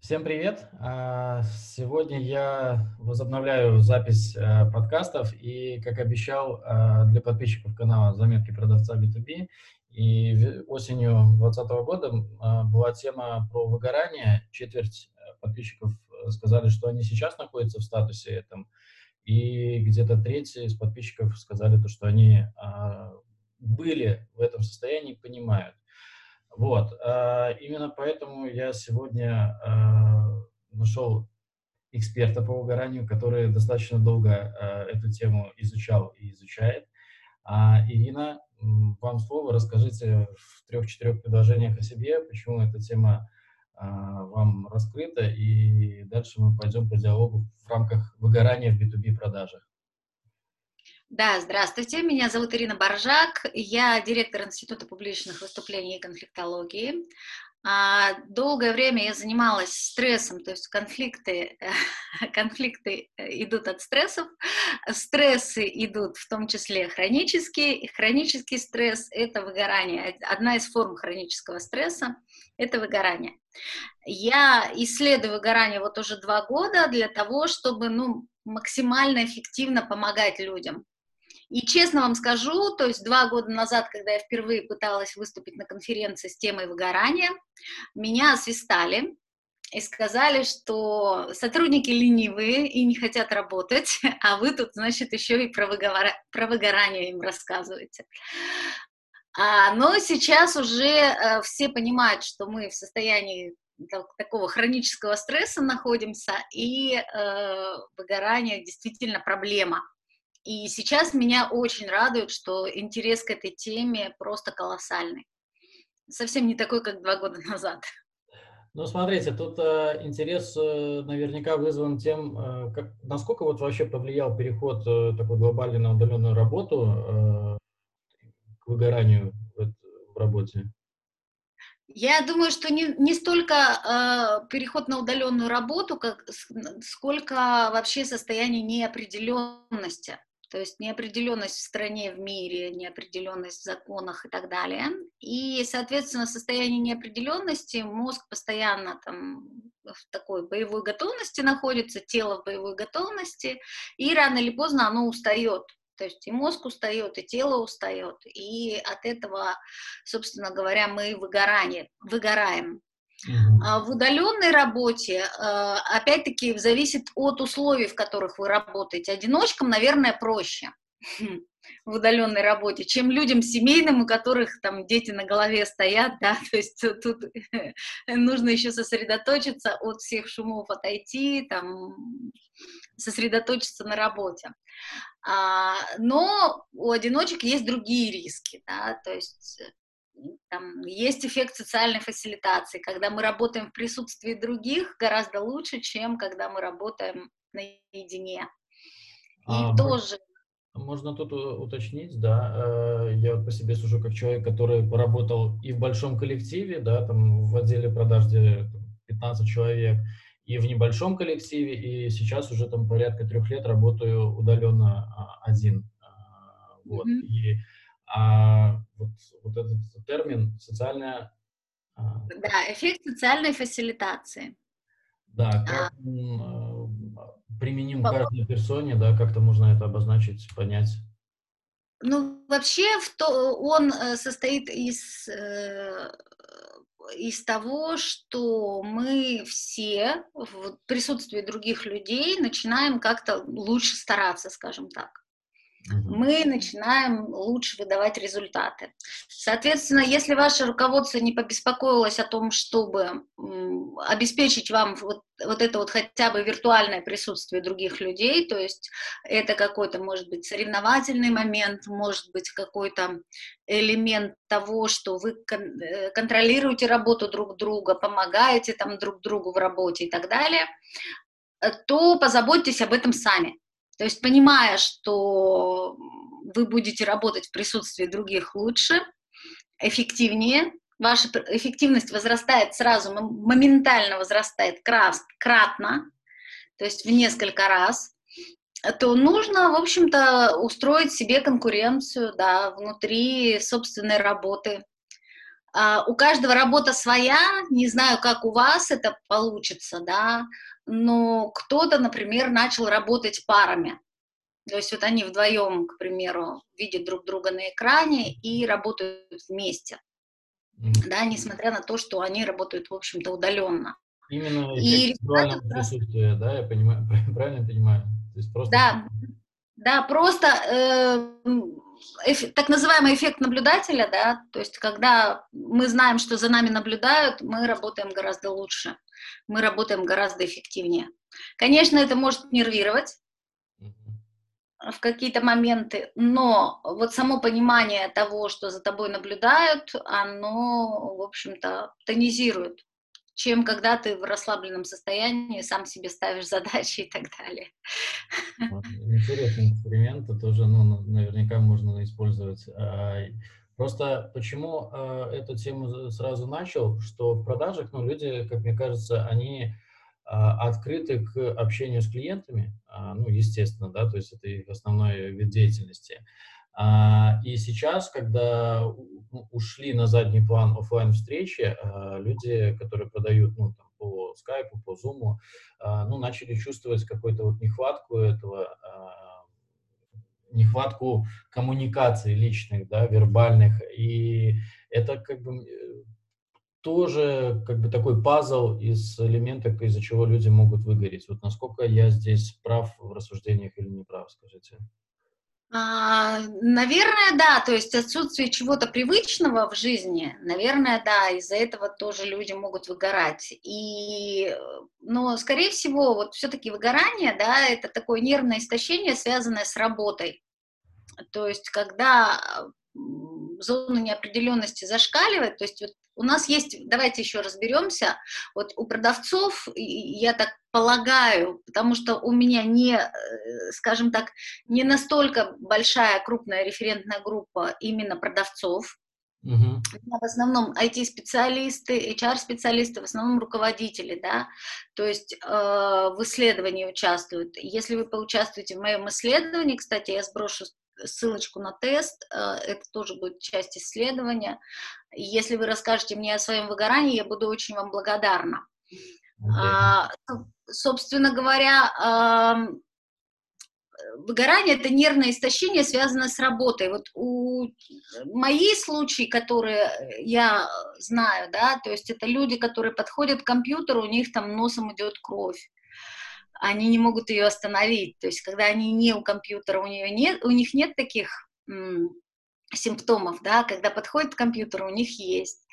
Всем привет! А, сегодня я возобновляю запись э, подкастов и, как обещал, э, для подписчиков канала «Заметки продавца B2B». И осенью 2020 года а, была тема про выгорание. Четверть э, подписчиков сказали, что они сейчас находятся в статусе этом. И где-то треть из подписчиков сказали, то, что они а, были в этом состоянии, понимают. Вот, э, именно поэтому я сегодня э, нашел эксперта по выгоранию, который достаточно долго э, эту тему изучал и изучает. А, Ирина, вам слово, расскажите в трех-четырех предложениях о себе, почему эта тема вам раскрыта, и дальше мы пойдем по диалогу в рамках выгорания в B2B продажах. Да, здравствуйте, меня зовут Ирина Боржак, я директор Института публичных выступлений и конфликтологии. А, долгое время я занималась стрессом, то есть конфликты, конфликты идут от стрессов, стрессы идут в том числе хронические, и хронический стресс – это выгорание. Одна из форм хронического стресса – это выгорание. Я исследую выгорание вот уже два года для того, чтобы ну, максимально эффективно помогать людям. И честно вам скажу, то есть два года назад, когда я впервые пыталась выступить на конференции с темой выгорания, меня освистали и сказали, что сотрудники ленивые и не хотят работать, а вы тут, значит, еще и про, выговор... про выгорание им рассказываете. А, но сейчас уже э, все понимают, что мы в состоянии такого хронического стресса находимся, и э, выгорание действительно проблема. И сейчас меня очень радует, что интерес к этой теме просто колоссальный. Совсем не такой, как два года назад. Ну, смотрите, тут э, интерес э, наверняка вызван тем, э, как, насколько вот вообще повлиял переход э, такой глобальный на удаленную работу э, к выгоранию в, в работе. Я думаю, что не, не столько э, переход на удаленную работу, как, сколько вообще состояние неопределенности то есть неопределенность в стране, в мире, неопределенность в законах и так далее. И, соответственно, в состоянии неопределенности мозг постоянно там в такой боевой готовности находится, тело в боевой готовности, и рано или поздно оно устает. То есть и мозг устает, и тело устает, и от этого, собственно говоря, мы выгорание, выгораем. Uh-huh. В удаленной работе, а, опять-таки, зависит от условий, в которых вы работаете. Одиночкам, наверное, проще в удаленной работе, чем людям семейным, у которых там дети на голове стоят, да, то есть тут нужно еще сосредоточиться от всех шумов, отойти, там, сосредоточиться на работе. А, но у одиночек есть другие риски, да, то есть там, есть эффект социальной фасилитации, когда мы работаем в присутствии других гораздо лучше, чем когда мы работаем наедине. И а, тоже... Можно тут уточнить, да, э, я вот по себе сужу как человек, который поработал и в большом коллективе, да, там в отделе продаж, где 15 человек, и в небольшом коллективе, и сейчас уже там порядка трех лет работаю удаленно а, один. А, вот. Mm-hmm. И а вот, вот этот термин социальная... А, да, эффект социальной фасилитации. Да, а. как а, применим к каждой персоне, да, как-то можно это обозначить, понять. Ну, вообще, он э, состоит из, э, из того, что мы все в присутствии других людей начинаем как-то лучше стараться, скажем так мы начинаем лучше выдавать результаты. Соответственно, если ваше руководство не побеспокоилось о том, чтобы обеспечить вам вот, вот это вот хотя бы виртуальное присутствие других людей, то есть это какой-то, может быть, соревновательный момент, может быть, какой-то элемент того, что вы э, контролируете работу друг друга, помогаете там друг другу в работе и так далее, э, то позаботьтесь об этом сами. То есть понимая, что вы будете работать в присутствии других лучше, эффективнее, ваша эффективность возрастает сразу, моментально возрастает кратно, то есть в несколько раз, то нужно, в общем-то, устроить себе конкуренцию, да, внутри собственной работы. а, у каждого работа своя, не знаю, как у вас это получится, да, но кто-то, например, начал работать парами. То есть вот они вдвоем, к примеру, видят друг друга на экране и работают вместе, mm-hmm. да, несмотря на то, что они работают, в общем-то, удаленно. Именно визуального присутствия, да, я понимаю, правильно понимаю? То есть просто... Да, да, просто э, эф, так называемый эффект наблюдателя, да, то есть когда мы знаем, что за нами наблюдают, мы работаем гораздо лучше, мы работаем гораздо эффективнее. Конечно, это может нервировать в какие-то моменты, но вот само понимание того, что за тобой наблюдают, оно, в общем-то, тонизирует чем когда ты в расслабленном состоянии сам себе ставишь задачи и так далее. Интересный эксперимент, это тоже, ну, наверняка можно использовать. А, просто почему э, эту тему сразу начал, что в продажах, ну, люди, как мне кажется, они а, открыты к общению с клиентами, а, ну, естественно, да, то есть это их основной вид деятельности. А, и сейчас, когда ушли на задний план офлайн встречи, а, люди, которые продают ну, там, по скайпу, по зуму, а, ну, начали чувствовать какую-то вот нехватку этого, нехватку коммуникаций личных, да, вербальных. И это как бы тоже как бы такой пазл из элементов, из-за чего люди могут выгореть. Вот насколько я здесь прав в рассуждениях или не прав, скажите? А, наверное, да, то есть отсутствие чего-то привычного в жизни, наверное, да, из-за этого тоже люди могут выгорать. И, но, скорее всего, вот все-таки выгорание, да, это такое нервное истощение, связанное с работой. То есть, когда зона неопределенности зашкаливает, то есть вот у нас есть, давайте еще разберемся, вот у продавцов, я так полагаю, потому что у меня не, э, скажем так, не настолько большая крупная референтная группа именно продавцов, Uh-huh. У меня в основном IT-специалисты, HR-специалисты, в основном руководители, да, то есть э, в исследовании участвуют. Если вы поучаствуете в моем исследовании, кстати, я сброшу ссылочку на тест, э, это тоже будет часть исследования. Если вы расскажете мне о своем выгорании, я буду очень вам благодарна. Okay. А, собственно говоря, выгорание – это нервное истощение, связанное с работой. Вот у мои случаи, которые я знаю, да, то есть это люди, которые подходят к компьютеру, у них там носом идет кровь они не могут ее остановить. То есть, когда они не у компьютера, у, нее нет, у них нет таких симптомов, да, когда подходит к компьютеру, у них есть.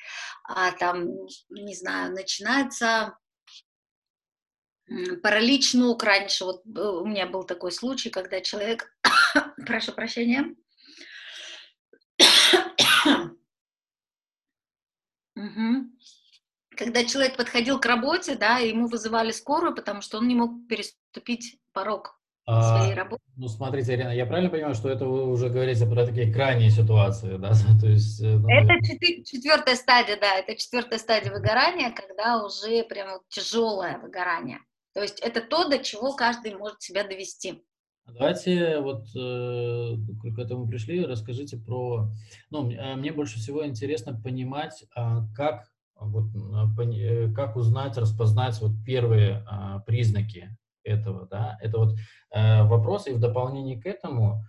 А там, не знаю, начинается паралич ног раньше. Вот у меня был такой случай, когда человек, прошу прощения, угу когда человек подходил к работе, да, ему вызывали скорую, потому что он не мог переступить порог а, своей работы. Ну, смотрите, Ирина, я правильно понимаю, что это вы уже говорите про такие крайние ситуации, да? То есть, э, ну, это четвертая стадия, да, это четвертая стадия выгорания, когда уже прям тяжелое выгорание. То есть это то, до чего каждый может себя довести. Давайте вот э, к этому пришли, расскажите про... Ну, э, мне больше всего интересно понимать, а, как вот, э, как узнать, распознать вот первые а, признаки этого, да, это вот а, вопрос, и в дополнение к этому,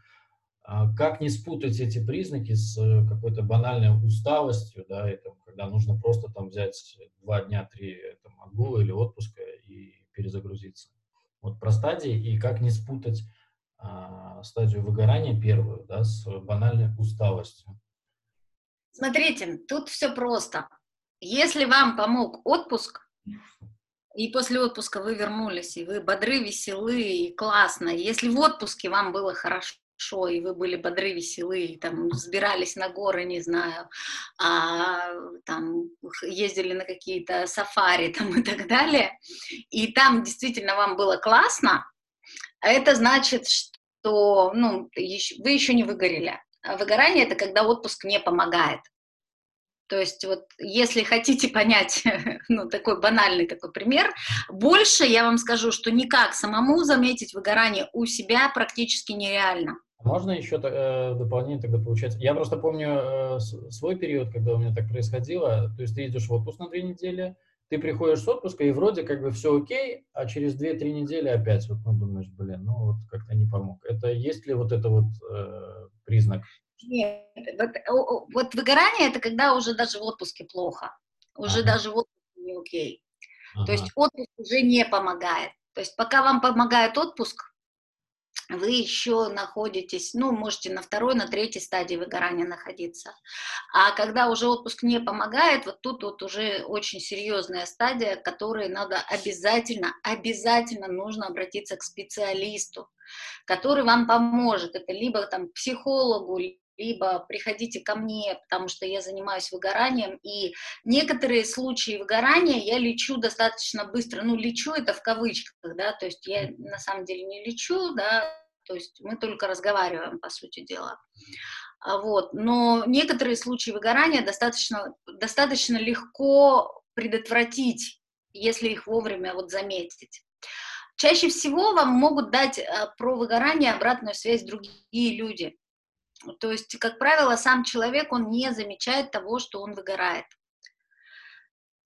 а, как не спутать эти признаки с э, какой-то банальной усталостью, да, это когда нужно просто там взять два дня, три там, отгула или отпуска и перезагрузиться. Вот про стадии и как не спутать а, стадию выгорания первую, да, с банальной усталостью. Смотрите, тут все просто. Если вам помог отпуск, и после отпуска вы вернулись, и вы бодры, веселы, и классно, если в отпуске вам было хорошо, и вы были бодры, веселы, и там взбирались на горы, не знаю, а, там ездили на какие-то сафари там и так далее, и там действительно вам было классно, это значит, что ну, вы еще не выгорели. Выгорание – это когда отпуск не помогает. То есть вот если хотите понять, ну, такой банальный такой пример, больше я вам скажу, что никак самому заметить выгорание у себя практически нереально. Можно еще э, дополнение тогда получается? Я просто помню э, свой период, когда у меня так происходило. То есть ты идешь в отпуск на две недели, ты приходишь с отпуска, и вроде как бы все окей, а через 2-3 недели опять вот ну, думаешь, блин, ну вот как-то не помог. Это есть ли вот это вот э, признак? Нет, вот, вот выгорание это когда уже даже в отпуске плохо, уже ага. даже в отпуске не окей. Ага. То есть отпуск уже не помогает. То есть пока вам помогает отпуск, вы еще находитесь, ну, можете на второй, на третьей стадии выгорания находиться. А когда уже отпуск не помогает, вот тут вот уже очень серьезная стадия, которой надо обязательно, обязательно нужно обратиться к специалисту, который вам поможет. Это либо там психологу, либо приходите ко мне, потому что я занимаюсь выгоранием, и некоторые случаи выгорания я лечу достаточно быстро, ну, лечу это в кавычках, да, то есть я на самом деле не лечу, да, то есть мы только разговариваем, по сути дела. А вот. Но некоторые случаи выгорания достаточно, достаточно легко предотвратить, если их вовремя вот заметить. Чаще всего вам могут дать а, про выгорание обратную связь другие люди. То есть, как правило, сам человек, он не замечает того, что он выгорает.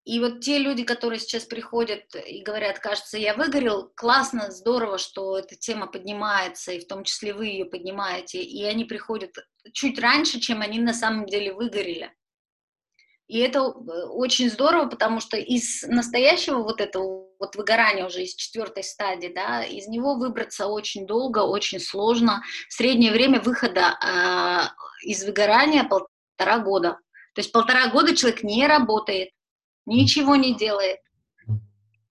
И вот те люди, которые сейчас приходят и говорят, кажется, я выгорел, классно, здорово, что эта тема поднимается, и в том числе вы ее поднимаете, и они приходят чуть раньше, чем они на самом деле выгорели. И это э, очень здорово, потому что из настоящего вот этого вот выгорания уже из четвертой стадии, да, из него выбраться очень долго, очень сложно. Среднее время выхода э, из выгорания полтора года. То есть полтора года человек не работает, ничего не делает,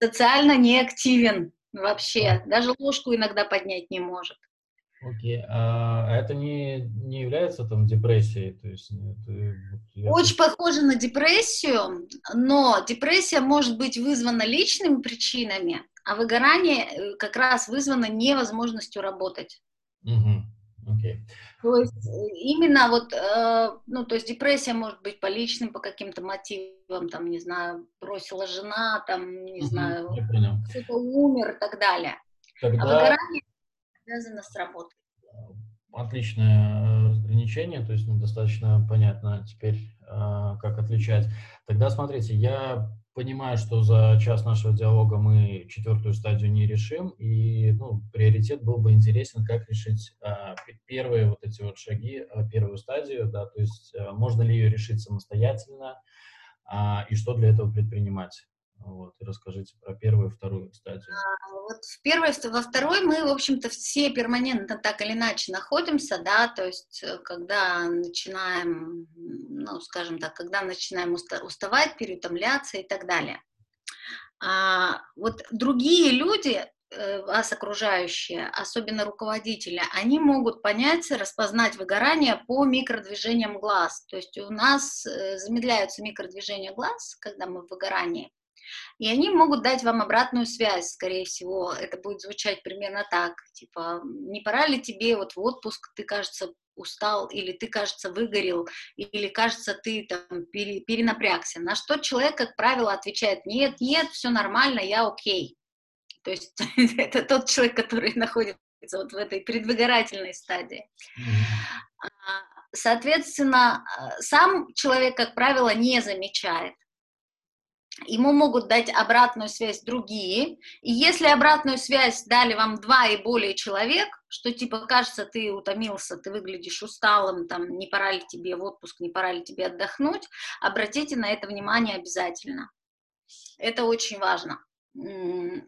социально не активен вообще, даже ложку иногда поднять не может. Окей, а это не, не является там депрессией? То есть, это, Очень похоже на депрессию, но депрессия может быть вызвана личными причинами, а выгорание э, как раз вызвано невозможностью работать. Угу. Okay. То есть э, именно вот, э, ну, то есть депрессия может быть по личным, по каким-то мотивам, там, не знаю, бросила жена, там, не uh-huh, знаю, кто-то умер и так далее. А Тогда... А выгорание связано с работой. Отличное разграничение, то есть ну, достаточно понятно теперь, э, как отличать. Тогда смотрите, я понимаю, что за час нашего диалога мы четвертую стадию не решим, и ну, приоритет был бы интересен, как решить а, первые вот эти вот шаги, а, первую стадию, да, то есть а, можно ли ее решить самостоятельно, а, и что для этого предпринимать. Вот, и расскажите про первую и вторую стадию. А, вот в первой, во второй мы, в общем-то, все перманентно так или иначе находимся, да, то есть э, когда начинаем, ну, скажем так, когда начинаем уставать, переутомляться и так далее. А, вот другие люди, э, вас окружающие, особенно руководители, они могут понять, распознать выгорание по микродвижениям глаз. То есть у нас э, замедляются микродвижения глаз, когда мы в выгорании, и они могут дать вам обратную связь, скорее всего, это будет звучать примерно так, типа, не пора ли тебе вот в отпуск, ты, кажется, устал, или ты, кажется, выгорел, или, кажется, ты там пере, перенапрягся. На что человек, как правило, отвечает, нет, нет, все нормально, я окей. То есть это тот человек, который находится вот в этой предвыгорательной стадии. А, соответственно, а, сам человек, как правило, не замечает ему могут дать обратную связь другие, и если обратную связь дали вам два и более человек, что типа кажется, ты утомился, ты выглядишь усталым, там, не пора ли тебе в отпуск, не пора ли тебе отдохнуть, обратите на это внимание обязательно. Это очень важно.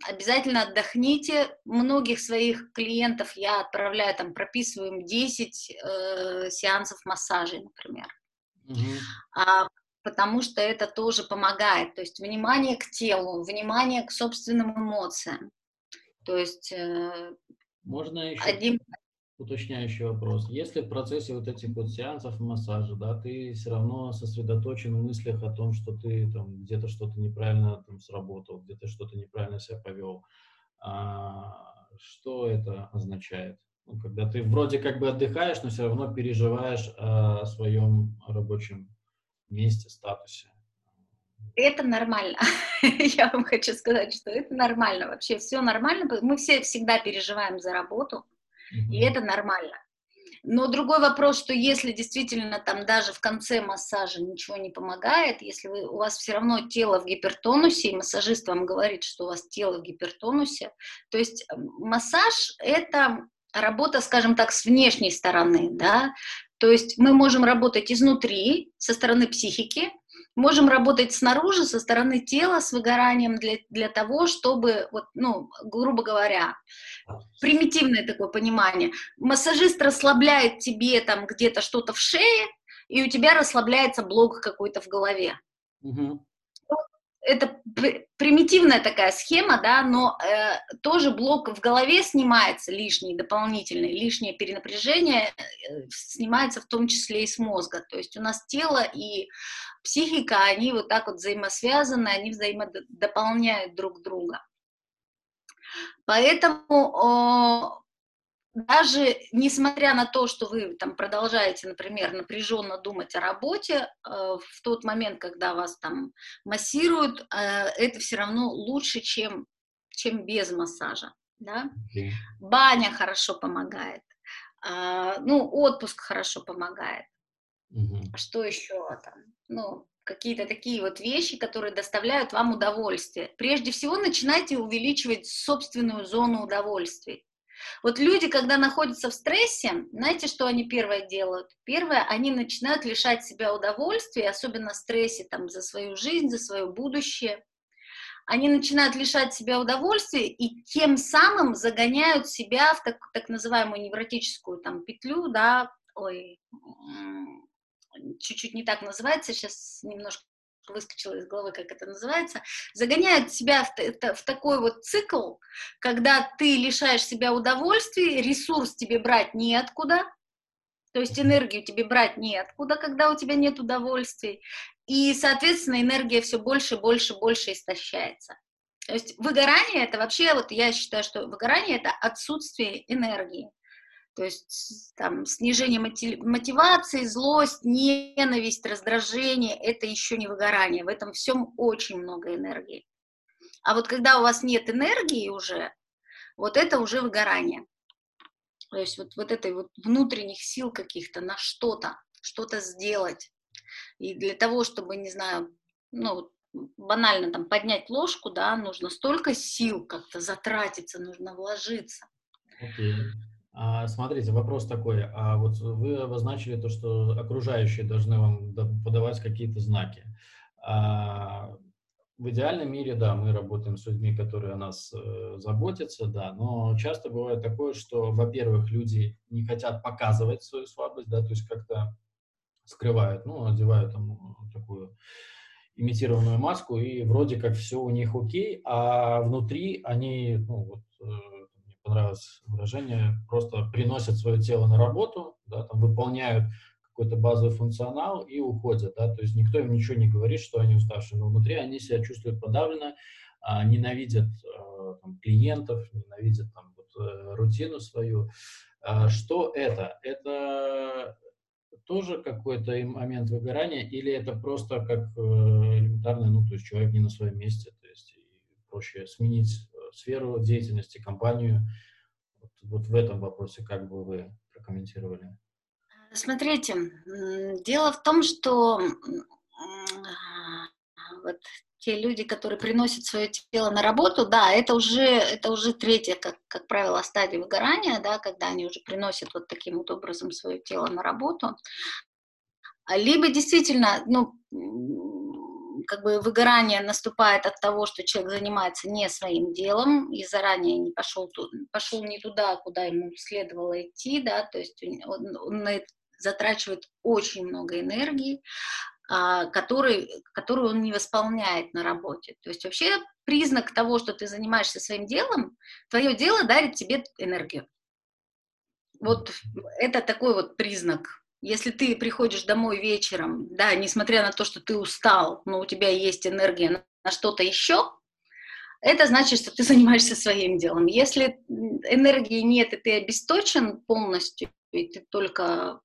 Обязательно отдохните. Многих своих клиентов я отправляю, там, прописываем 10 э, сеансов массажей, например. Mm-hmm. А потому что это тоже помогает. То есть внимание к телу, внимание к собственным эмоциям. То есть... Э, Можно еще один... уточняющий вопрос. Если в процессе вот этих вот сеансов массажа, да, ты все равно сосредоточен в мыслях о том, что ты там где-то что-то неправильно там сработал, где-то что-то неправильно себя повел, а, что это означает? Ну, когда ты вроде как бы отдыхаешь, но все равно переживаешь о своем рабочем месте, статусе. Это нормально. Я вам хочу сказать, что это нормально. Вообще все нормально. Мы все всегда переживаем за работу, mm-hmm. и это нормально. Но другой вопрос, что если действительно там даже в конце массажа ничего не помогает, если вы, у вас все равно тело в гипертонусе, и массажист вам говорит, что у вас тело в гипертонусе, то есть массаж — это работа, скажем так, с внешней стороны, да, то есть мы можем работать изнутри, со стороны психики, можем работать снаружи, со стороны тела, с выгоранием для, для того, чтобы, вот, ну, грубо говоря, примитивное такое понимание, массажист расслабляет тебе там где-то что-то в шее, и у тебя расслабляется блок какой-то в голове. Угу это примитивная такая схема, да, но э, тоже блок в голове снимается лишний, дополнительный, лишнее перенапряжение э, снимается в том числе и с мозга. То есть у нас тело и психика, они вот так вот взаимосвязаны, они взаимодополняют друг друга. Поэтому даже несмотря на то, что вы там продолжаете, например, напряженно думать о работе, э, в тот момент, когда вас там массируют, э, это все равно лучше, чем, чем без массажа. Да? Okay. Баня хорошо помогает, э, ну, отпуск хорошо помогает. Mm-hmm. Что еще там? Ну, какие-то такие вот вещи, которые доставляют вам удовольствие. Прежде всего, начинайте увеличивать собственную зону удовольствий. Вот люди, когда находятся в стрессе, знаете, что они первое делают? Первое, они начинают лишать себя удовольствия, особенно в стрессе там, за свою жизнь, за свое будущее. Они начинают лишать себя удовольствия и тем самым загоняют себя в так, так называемую невротическую там, петлю, да, ой, чуть-чуть не так называется, сейчас немножко выскочило из головы, как это называется, загоняют себя в, в такой вот цикл, когда ты лишаешь себя удовольствия, ресурс тебе брать неоткуда, то есть энергию тебе брать неоткуда, когда у тебя нет удовольствий, и, соответственно, энергия все больше, больше, больше истощается. То есть выгорание это вообще, вот я считаю, что выгорание это отсутствие энергии. То есть там снижение мотивации, злость, ненависть, раздражение – это еще не выгорание. В этом всем очень много энергии. А вот когда у вас нет энергии уже, вот это уже выгорание. То есть вот, вот этой вот внутренних сил каких-то на что-то, что-то сделать. И для того, чтобы, не знаю, ну, банально там поднять ложку, да, нужно столько сил как-то затратиться, нужно вложиться. Okay. А, смотрите, вопрос такой. А вот вы обозначили то, что окружающие должны вам подавать какие-то знаки. А, в идеальном мире, да, мы работаем с людьми, которые о нас э, заботятся, да, но часто бывает такое, что, во-первых, люди не хотят показывать свою слабость, да, то есть как-то скрывают, ну, одевают там такую имитированную маску, и вроде как все у них окей, а внутри они, ну, вот, э, понравилось выражение, просто приносят свое тело на работу, да, там выполняют какой-то базовый функционал и уходят, да, то есть никто им ничего не говорит, что они уставшие, но внутри они себя чувствуют подавленно, а, ненавидят а, там, клиентов, ненавидят там вот, а, рутину свою. А, что это? Это тоже какой-то момент выгорания или это просто как э, элементарно, ну, то есть человек не на своем месте, то есть проще сменить сферу деятельности, компанию. Вот, вот в этом вопросе как бы вы прокомментировали? Смотрите, дело в том, что вот те люди, которые приносят свое тело на работу, да, это уже, это уже третья, как, как правило, стадия выгорания, да, когда они уже приносят вот таким вот образом свое тело на работу. Либо действительно, ну, как бы выгорание наступает от того, что человек занимается не своим делом и заранее не пошел, пошел не туда, куда ему следовало идти, да, то есть он, он затрачивает очень много энергии, а, который, которую он не восполняет на работе. То есть вообще признак того, что ты занимаешься своим делом, твое дело дарит тебе энергию. Вот это такой вот признак если ты приходишь домой вечером, да, несмотря на то, что ты устал, но у тебя есть энергия на, на что-то еще, это значит, что ты занимаешься своим делом. Если энергии нет, и ты обесточен полностью, ты только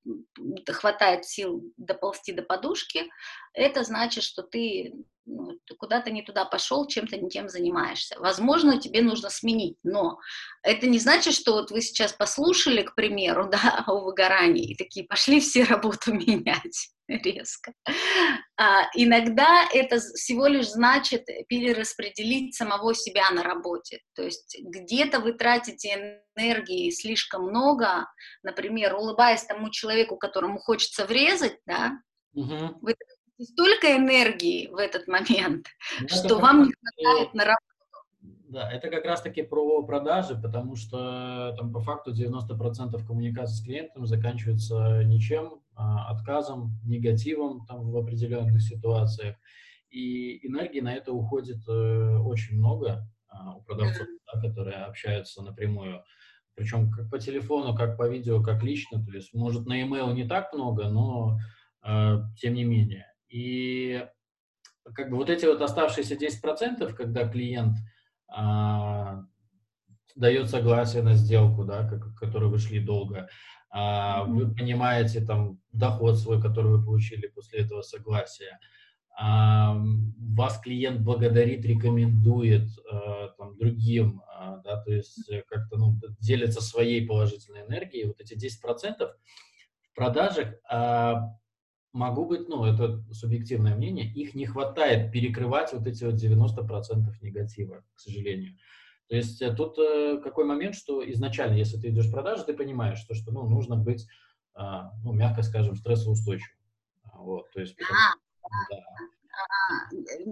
хватает сил доползти до подушки, это значит, что ты ну, куда-то не туда пошел, чем-то не тем занимаешься. Возможно, тебе нужно сменить, но это не значит, что вот вы сейчас послушали, к примеру, да, о выгорании, и такие пошли все работу менять резко. А, иногда это всего лишь значит перераспределить самого себя на работе. То есть где-то вы тратите энергии слишком много, например, улыбаясь тому человеку, которому хочется врезать, да, угу. вы столько энергии в этот момент, ну, что вам не хватает на работу. Да, это как раз-таки про продажи, потому что там по факту 90% коммуникации с клиентом заканчивается ничем, отказом, негативом там в определенных ситуациях. И энергии на это уходит э, очень много а, у продавцов, да, которые общаются напрямую. Причем как по телефону, как по видео, как лично. То есть, может, на e-mail не так много, но э, тем не менее. И как бы вот эти вот оставшиеся 10%, когда клиент а, дает согласие на сделку, да, как, который вы шли долго, а, вы понимаете там доход свой, который вы получили после этого согласия, а, вас клиент благодарит, рекомендует а, там, другим, а, да, то есть как-то ну, делится своей положительной энергией, вот эти 10% в продажах а, могу быть, ну, это субъективное мнение, их не хватает перекрывать вот эти вот 90% негатива, к сожалению. То есть э, тут э, какой момент, что изначально, если ты идешь в продажи, ты понимаешь, что, что ну, нужно быть, э, ну, мягко скажем, стрессоустойчивым. Вот, то есть, а, да. А,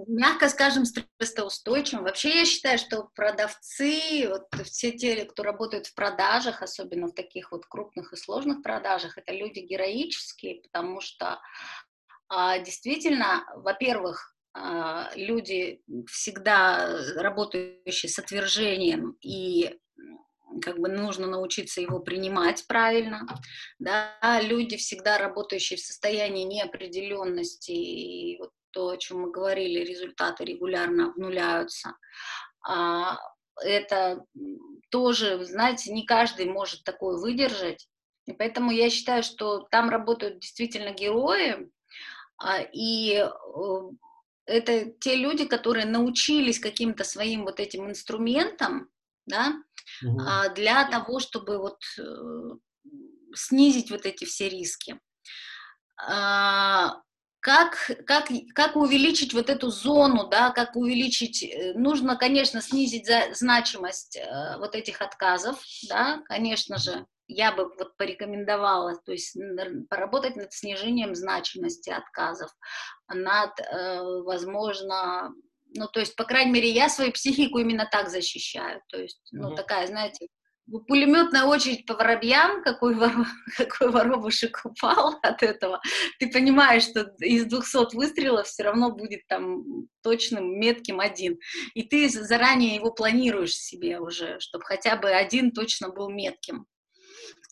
мягко скажем, стрессоустойчивым. Вообще я считаю, что продавцы, вот все те, кто работают в продажах, особенно в таких вот крупных и сложных продажах, это люди героические, потому что а, действительно, во-первых, а, люди всегда работающие с отвержением и как бы нужно научиться его принимать правильно, да, люди всегда работающие в состоянии неопределенности и вот то, о чем мы говорили, результаты регулярно обнуляются. А, это тоже, знаете, не каждый может такое выдержать. И поэтому я считаю, что там работают действительно герои, а, и э, это те люди, которые научились каким-то своим вот этим инструментам, да, угу. для того, чтобы вот э, снизить вот эти все риски как, как, как увеличить вот эту зону, да, как увеличить, э, нужно, конечно, снизить за, значимость э, вот этих отказов, да, конечно же, я бы вот порекомендовала, то есть поработать над снижением значимости отказов, над, э, возможно, ну, то есть, по крайней мере, я свою психику именно так защищаю, то есть, ну, mm-hmm. такая, знаете, пулеметная очередь по воробьям, какой, вор... какой воробушек упал от этого, ты понимаешь, что из 200 выстрелов все равно будет там точным, метким один. И ты заранее его планируешь себе уже, чтобы хотя бы один точно был метким.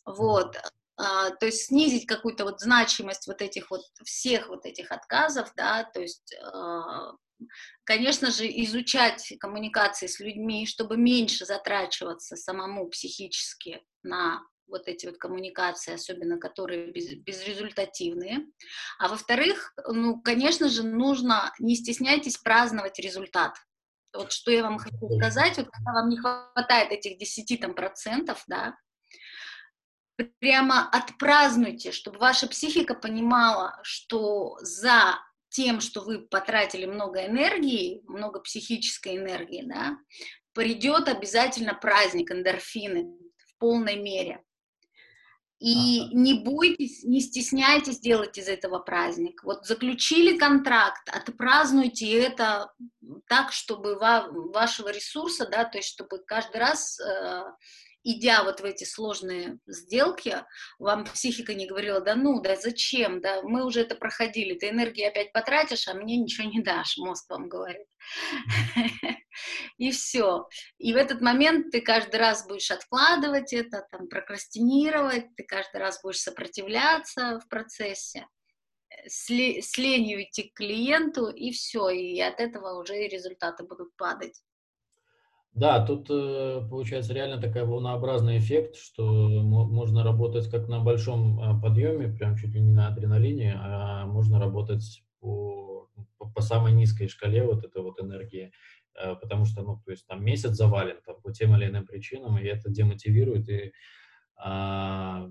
Вот. А, то есть снизить какую-то вот значимость вот этих вот всех вот этих отказов, да, то есть а, конечно же, изучать коммуникации с людьми, чтобы меньше затрачиваться самому психически на вот эти вот коммуникации, особенно которые без, безрезультативные. А во-вторых, ну, конечно же, нужно, не стесняйтесь праздновать результат. Вот что я вам хочу сказать, вот когда вам не хватает этих 10 там, процентов, да, прямо отпразднуйте, чтобы ваша психика понимала, что за тем, что вы потратили много энергии, много психической энергии, да, придет обязательно праздник, эндорфины в полной мере. И ага. не бойтесь, не стесняйтесь делать из этого праздник. Вот заключили контракт, отпразднуйте это так, чтобы ва- вашего ресурса, да, то есть чтобы каждый раз э, идя вот в эти сложные сделки, вам психика не говорила, да ну, да зачем, да, мы уже это проходили, ты энергии опять потратишь, а мне ничего не дашь, мозг вам говорит. И все. И в этот момент ты каждый раз будешь откладывать это, там, прокрастинировать, ты каждый раз будешь сопротивляться в процессе, с ленью идти к клиенту, и все, и от этого уже результаты будут падать. Да, тут э, получается реально такая волнообразный эффект, что можно работать как на большом а, подъеме, прям чуть ли не на адреналине, а можно работать по, по самой низкой шкале вот этой вот энергии, э, потому что, ну, то есть там месяц завален там, по тем или иным причинам, и это демотивирует и а,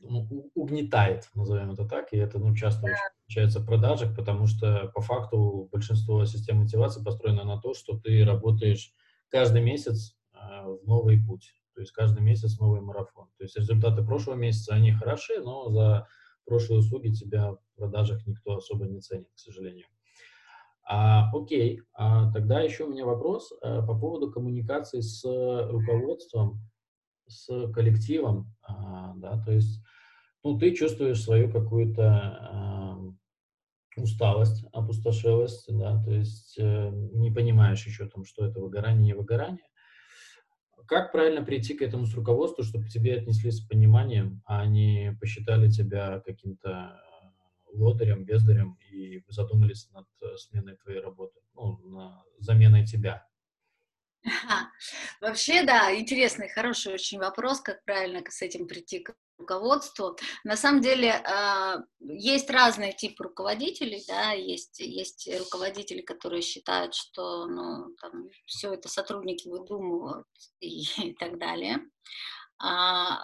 ну, угнетает, назовем это так, и это ну, часто очень встречается в продажах, потому что по факту большинство систем мотивации построено на то, что ты работаешь каждый месяц э, в новый путь, то есть каждый месяц новый марафон. То есть результаты прошлого месяца, они хороши, но за прошлые услуги тебя в продажах никто особо не ценит, к сожалению. А, окей, а, тогда еще у меня вопрос а, по поводу коммуникации с руководством с коллективом, а, да, то есть, ну, ты чувствуешь свою какую-то а, усталость, опустошелость, да, то есть э, не понимаешь еще там, что это выгорание, не выгорание. Как правильно прийти к этому с руководству, чтобы к тебе отнеслись с пониманием, а не посчитали тебя каким-то лодырем, бездарем и задумались над э, сменой твоей работы, ну, на заменой тебя? Вообще, да, интересный, хороший очень вопрос, как правильно с этим прийти к руководству. На самом деле а, есть разные типы руководителей, да, есть, есть руководители, которые считают, что ну, там, все это сотрудники выдумывают и, и так далее. А,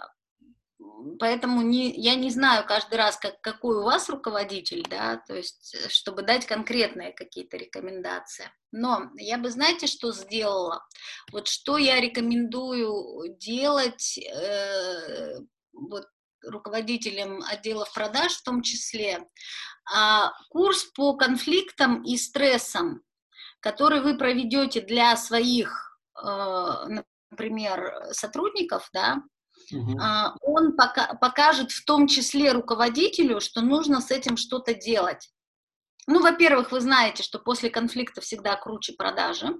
поэтому не, я не знаю каждый раз, как, какой у вас руководитель, да, то есть, э, чтобы дать конкретные какие-то рекомендации. Но я бы, знаете, что сделала? Вот что я рекомендую делать э, вот, руководителям отделов продаж в том числе, а, курс по конфликтам и стрессам, который вы проведете для своих, э, например, сотрудников, да, Угу. Он пока, покажет в том числе руководителю, что нужно с этим что-то делать. Ну, во-первых, вы знаете, что после конфликта всегда круче продажи.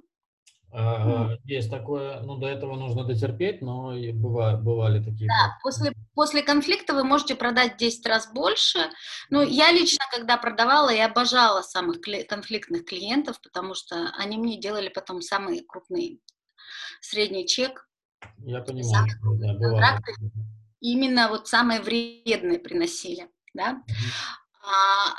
Есть такое, ну, до этого нужно дотерпеть, но бывали, бывали такие. Да, после, после конфликта вы можете продать 10 раз больше. Ну, я лично, когда продавала, я обожала самых конфликтных клиентов, потому что они мне делали потом самые крупные. Средний чек я понимаю, да, бывает. Именно вот самые вредные приносили, да. А,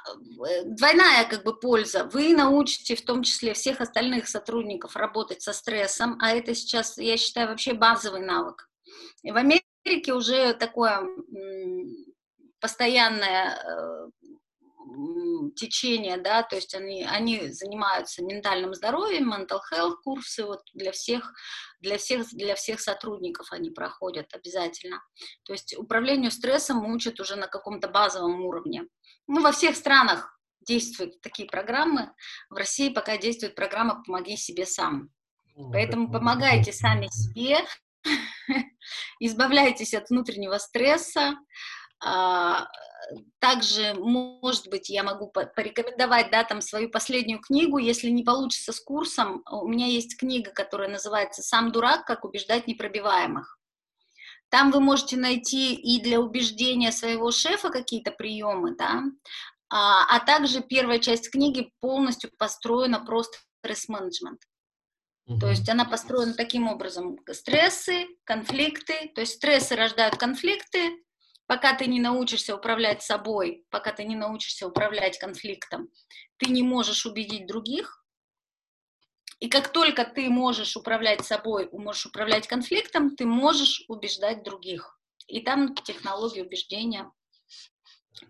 э, двойная как бы польза. Вы научите в том числе всех остальных сотрудников работать со стрессом, а это сейчас, я считаю, вообще базовый навык. И в Америке уже такое постоянное течение, да, то есть они, они занимаются ментальным здоровьем, mental health курсы вот для всех, для всех, для всех сотрудников они проходят обязательно. То есть управлению стрессом учат уже на каком-то базовом уровне. Ну, во всех странах действуют такие программы. В России пока действует программа «Помоги себе сам». Поэтому помогайте сами себе, избавляйтесь от внутреннего стресса, также, может быть, я могу порекомендовать, да, там свою последнюю книгу, если не получится с курсом, у меня есть книга, которая называется «Сам дурак. Как убеждать непробиваемых». Там вы можете найти и для убеждения своего шефа какие-то приемы, да, а, а также первая часть книги полностью построена просто стресс-менеджмент. То есть она построена таким образом. Стрессы, конфликты, то есть стрессы рождают конфликты, пока ты не научишься управлять собой, пока ты не научишься управлять конфликтом, ты не можешь убедить других. И как только ты можешь управлять собой, можешь управлять конфликтом, ты можешь убеждать других. И там технологии убеждения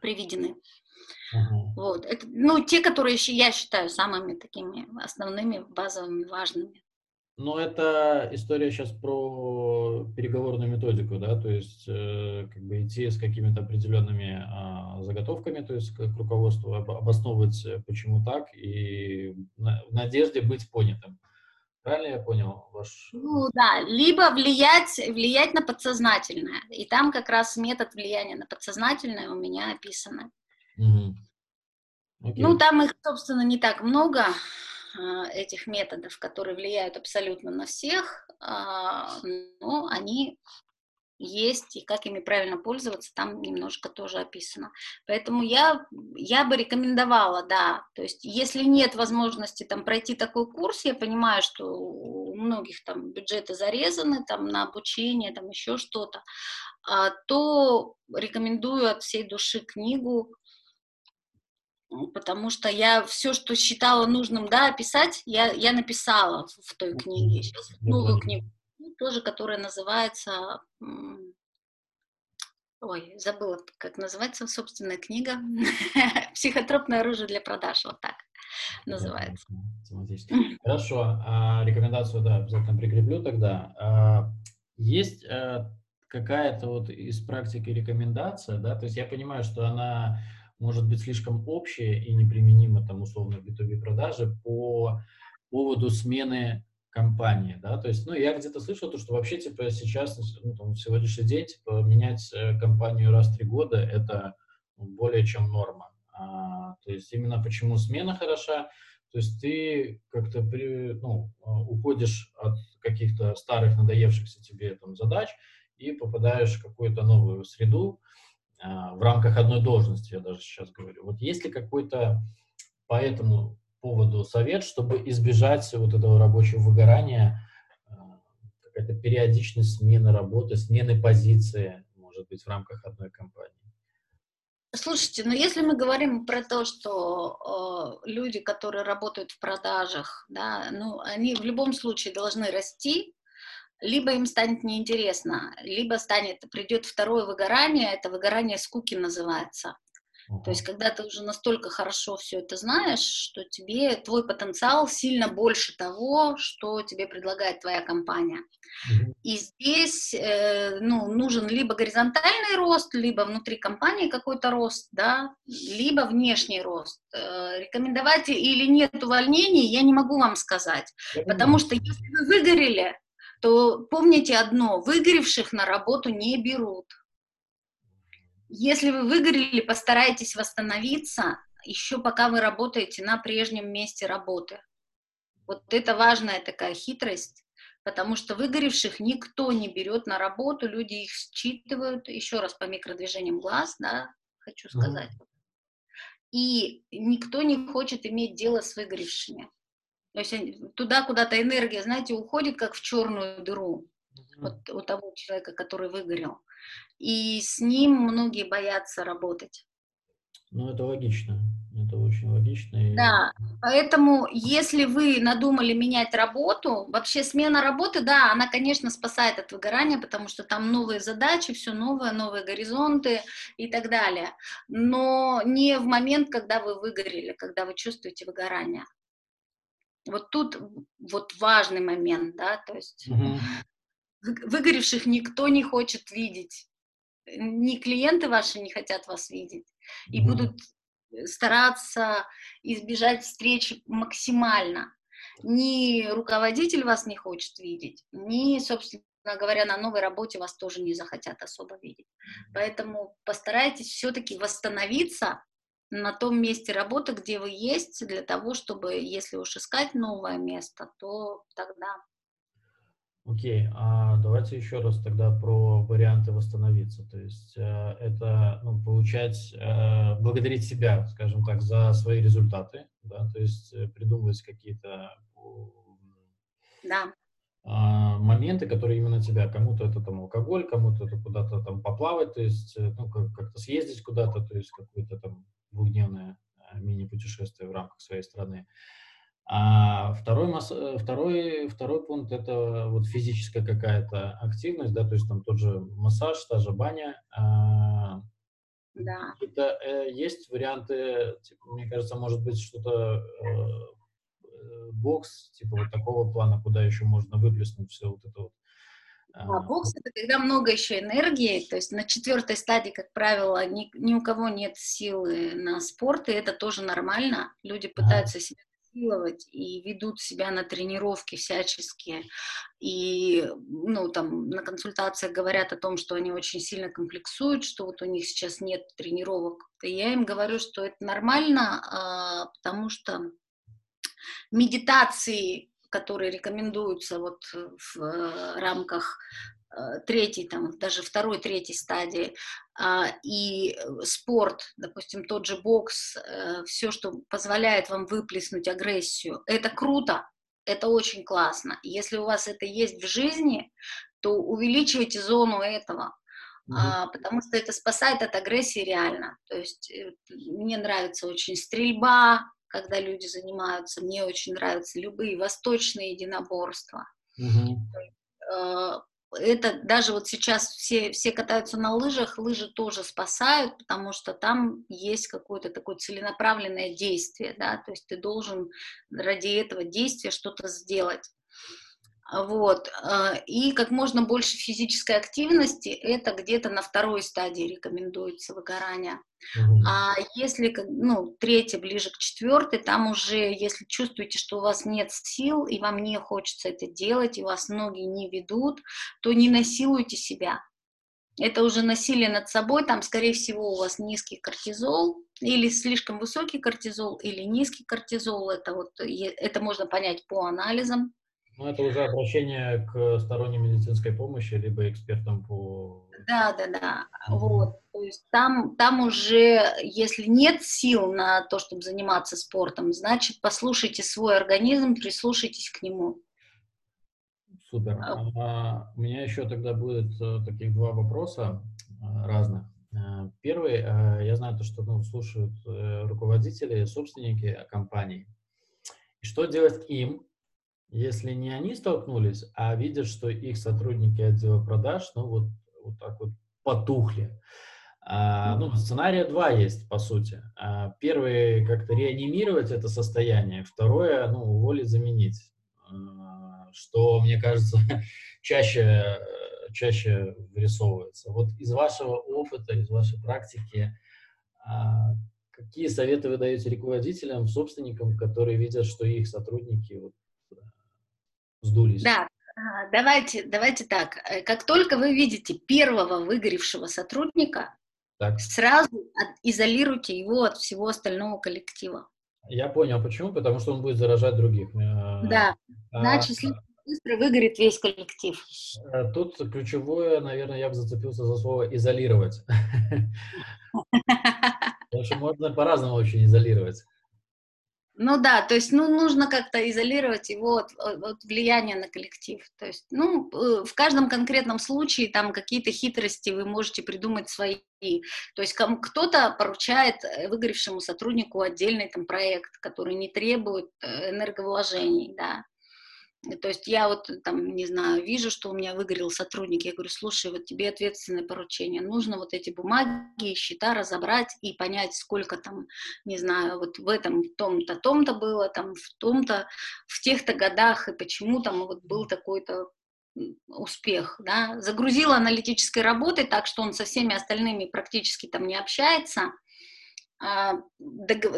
приведены. Uh-huh. Вот. Это, ну, те, которые я считаю самыми такими основными, базовыми, важными. Но это история сейчас про переговорную методику, да, то есть э, как бы идти с какими-то определенными э, заготовками, то есть к руководству об, обосновывать, э, почему так, и на, в надежде быть понятым. Правильно я понял ваш? Ну да, либо влиять, влиять на подсознательное. И там как раз метод влияния на подсознательное у меня описан. Угу. Ну, там их, собственно, не так много. А, этих методов, которые влияют абсолютно на всех, а, но они есть, и как ими правильно пользоваться, там немножко тоже описано. Поэтому я, я бы рекомендовала, да, то есть если нет возможности там пройти такой курс, я понимаю, что у многих там бюджеты зарезаны там на обучение, там еще что-то, а, то рекомендую от всей души книгу, потому что я все, что считала нужным, да, писать, я, я написала в той книге. Сейчас новую книгу, тоже, которая называется Ой, забыла, как называется собственная книга. Психотропное оружие для продаж, вот так называется. Хорошо, а, рекомендацию, да, обязательно прикреплю тогда. А, есть а, какая-то вот из практики рекомендация, да, то есть я понимаю, что она может быть слишком общая и неприменима там условно в B2B продаже по поводу смены компании, да, то есть, ну, я где-то слышал то, что вообще, типа, сейчас, ну, там, сегодняшний день, типа, менять э, компанию раз в три года – это более чем норма. А, то есть, именно почему смена хороша, то есть ты как-то при, ну, а, уходишь от каких-то старых надоевшихся тебе там задач и попадаешь в какую-то новую среду в рамках одной должности, я даже сейчас говорю. Вот есть ли какой-то по этому поводу совет, чтобы избежать вот этого рабочего выгорания, э, какая-то периодичность смены работы, смены позиции, может быть, в рамках одной компании? Слушайте, ну если мы говорим про то, что э, люди, которые работают в продажах, да, ну они в любом случае должны расти, либо им станет неинтересно, либо станет, придет второе выгорание, это выгорание скуки называется. То есть, когда ты уже настолько хорошо все это знаешь, что тебе твой потенциал сильно больше того, что тебе предлагает твоя компания. И здесь э, ну, нужен либо горизонтальный рост, либо внутри компании какой-то рост, да, либо внешний рост. Э, рекомендовать или нет увольнений, я не могу вам сказать. Потому что если вы выгорели, то помните одно, выгоревших на работу не берут. Если вы выгорели, постарайтесь восстановиться еще пока вы работаете на прежнем месте работы. Вот это важная такая хитрость, потому что выгоревших никто не берет на работу, люди их считывают, еще раз по микродвижениям глаз, да, хочу сказать. И никто не хочет иметь дело с выгоревшими. То есть туда куда-то энергия, знаете, уходит как в черную дыру mm-hmm. вот, у того человека, который выгорел и с ним многие боятся работать. Ну, это логично. Это очень логично. И... Да, поэтому если вы надумали менять работу, вообще смена работы, да, она, конечно, спасает от выгорания, потому что там новые задачи, все новое, новые горизонты и так далее. Но не в момент, когда вы выгорели, когда вы чувствуете выгорание. Вот тут вот важный момент, да, то есть угу. выгоревших никто не хочет видеть ни клиенты ваши не хотят вас видеть и mm-hmm. будут стараться избежать встречи максимально. Ни руководитель вас не хочет видеть, ни, собственно говоря, на новой работе вас тоже не захотят особо видеть. Поэтому постарайтесь все-таки восстановиться на том месте работы, где вы есть, для того, чтобы, если уж искать новое место, то тогда Окей, а давайте еще раз тогда про варианты восстановиться. То есть э, это ну, получать, э, благодарить себя, скажем так, за свои результаты, да, то есть э, придумывать какие-то да. э, моменты, которые именно тебя, кому-то это там алкоголь, кому-то это куда-то там поплавать, то есть ну, как- как-то съездить куда-то, то есть какое-то там двухдневное э, мини-путешествие в рамках своей страны. А второй, масс... Э, второй, второй пункт – это вот физическая какая-то активность, да, то есть там тот же массаж, та же баня. А, да. Это, э, есть варианты, типа, мне кажется, может быть, что-то э, бокс, типа вот такого плана, куда еще можно выплеснуть все вот это вот. А, бокс это когда много еще энергии, то есть на четвертой стадии, как правило, ни, ни у кого нет силы на спорт, и это тоже нормально. Люди пытаются ага. себя насиловать и ведут себя на тренировки всяческие, и, ну, там, на консультациях говорят о том, что они очень сильно комплексуют, что вот у них сейчас нет тренировок, и я им говорю, что это нормально, а, потому что медитации, которые рекомендуются вот в э, рамках Э, третьей, там, даже второй, третьей стадии, а, и э, спорт, допустим, тот же бокс, э, все, что позволяет вам выплеснуть агрессию, это круто, это очень классно. Если у вас это есть в жизни, то увеличивайте зону этого, а, потому что это спасает от агрессии реально. То есть э, мне нравится очень стрельба, когда люди занимаются, мне очень нравятся любые восточные единоборства. Mm-hmm это даже вот сейчас все, все катаются на лыжах, лыжи тоже спасают, потому что там есть какое-то такое целенаправленное действие, да, то есть ты должен ради этого действия что-то сделать. Вот. Э, и как можно больше физической активности, это где-то на второй стадии рекомендуется выгорание. Угу. А если, ну, третья ближе к четвертой, там уже, если чувствуете, что у вас нет сил, и вам не хочется это делать, и вас ноги не ведут, то не насилуйте себя. Это уже насилие над собой, там, скорее всего, у вас низкий кортизол, или слишком высокий кортизол, или низкий кортизол, это вот, это можно понять по анализам, ну, это уже обращение к сторонней медицинской помощи, либо экспертам по... Да, да, да. Mm-hmm. Вот. То есть там, там уже, если нет сил на то, чтобы заниматься спортом, значит, послушайте свой организм, прислушайтесь к нему. Супер. А, а у меня еще тогда будет э, таких два вопроса э, разных. Э, первый, я знаю то, что ну, слушают руководители, собственники компаний. И что делать им, если не они столкнулись, а видят, что их сотрудники отдела продаж, ну вот, вот так вот потухли. А, ну, сценария два есть, по сути. А, первый, как-то реанимировать это состояние. Второе, ну, уволить, заменить. А, что, мне кажется, чаще, чаще вырисовывается. Вот из вашего опыта, из вашей практики, а, какие советы вы даете руководителям, собственникам, которые видят, что их сотрудники вот, сдулись. Да, давайте, давайте так. Э, как только вы видите первого выгоревшего сотрудника, так. сразу изолируйте его от всего остального коллектива. Я понял, почему? Потому что он будет заражать других. Э, да, а, иначе слишком быстро выгорит весь коллектив. Э, тут ключевое, наверное, я бы зацепился за слово «изолировать». Потому что можно по-разному очень изолировать. Ну да, то есть, ну, нужно как-то изолировать его от, от влияния на коллектив. То есть, ну, э, в каждом конкретном случае там какие-то хитрости вы можете придумать свои. То есть, кто-то поручает э, выгоревшему сотруднику отдельный там проект, который не требует э, энерговложений, да. То есть я вот там, не знаю, вижу, что у меня выгорел сотрудник, я говорю, слушай, вот тебе ответственное поручение, нужно вот эти бумаги, счета разобрать и понять, сколько там, не знаю, вот в этом, в том-то, том-то было, там, в том-то, в тех-то годах, и почему там вот был такой-то успех, да, загрузила аналитической работой так, что он со всеми остальными практически там не общается, а,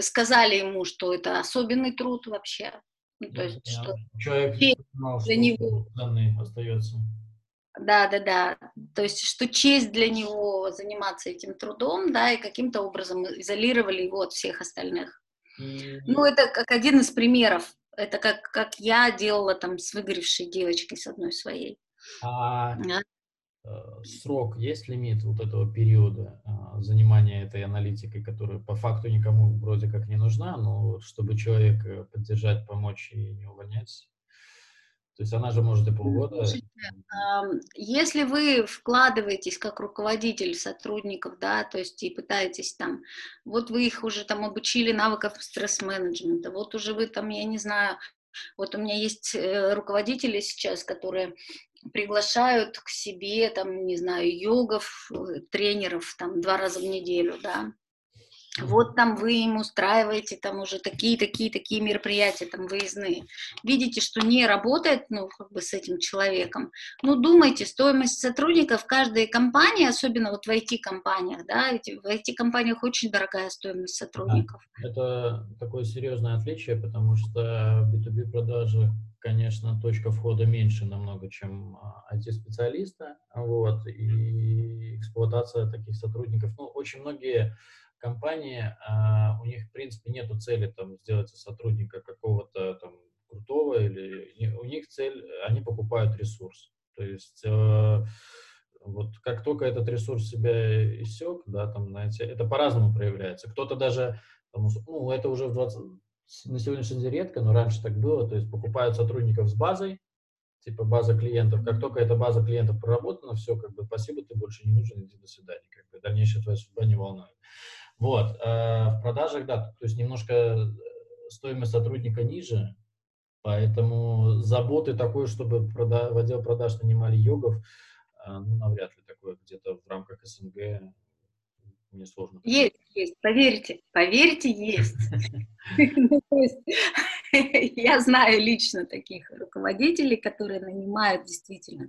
сказали ему, что это особенный труд вообще, ну, то есть, что человек знал, для него данный остается. Да, да, да. То есть, что честь для него заниматься этим трудом, да, и каким-то образом изолировали его от всех остальных. Mm-hmm. Ну, это как один из примеров. Это как, как я делала там с выгоревшей девочкой с одной своей. А, да. Э, срок, есть лимит вот этого периода а, занимания этой аналитикой, которая по факту никому вроде как не нужна, но чтобы человек поддержать, помочь и не увольнять? То есть она же может и полгода. Если вы вкладываетесь как руководитель сотрудников, да, то есть и пытаетесь там, вот вы их уже там обучили навыков стресс-менеджмента, вот уже вы там, я не знаю, вот у меня есть э, руководители сейчас, которые приглашают к себе, там, не знаю, йогов, э, тренеров, там, два раза в неделю, да. Вот там вы им устраиваете там уже такие, такие, такие мероприятия, там выездные. Видите, что не работает, ну, как бы с этим человеком. Ну, думайте, стоимость сотрудников каждой компании, особенно вот в IT-компаниях, да, в IT-компаниях очень дорогая стоимость сотрудников. Да, это такое серьезное отличие, потому что B2B продажи конечно, точка входа меньше намного, чем IT-специалиста, а, вот, и эксплуатация таких сотрудников. Ну, очень многие компании, а, у них, в принципе, нету цели там сделать сотрудника какого-то там крутого, или у них цель, они покупают ресурс. То есть э, вот как только этот ресурс себя иссек, да, там, знаете, это по-разному проявляется. Кто-то даже, там, ну, это уже в 20, на сегодняшний день редко, но раньше так было, то есть покупают сотрудников с базой, типа база клиентов. Как только эта база клиентов проработана, все, как бы, спасибо, ты больше не нужен, иди до свидания. Как бы, дальнейшая твоя судьба не волнует. Вот, э, в продажах, да, то есть немножко э, стоимость сотрудника ниже, поэтому заботы такой, чтобы прода в отдел продаж нанимали йогов, э, ну, навряд ли такое где-то в рамках СНГ мне сложно. Есть, есть, поверьте, поверьте, есть. Ну, я знаю лично таких руководителей, которые нанимают действительно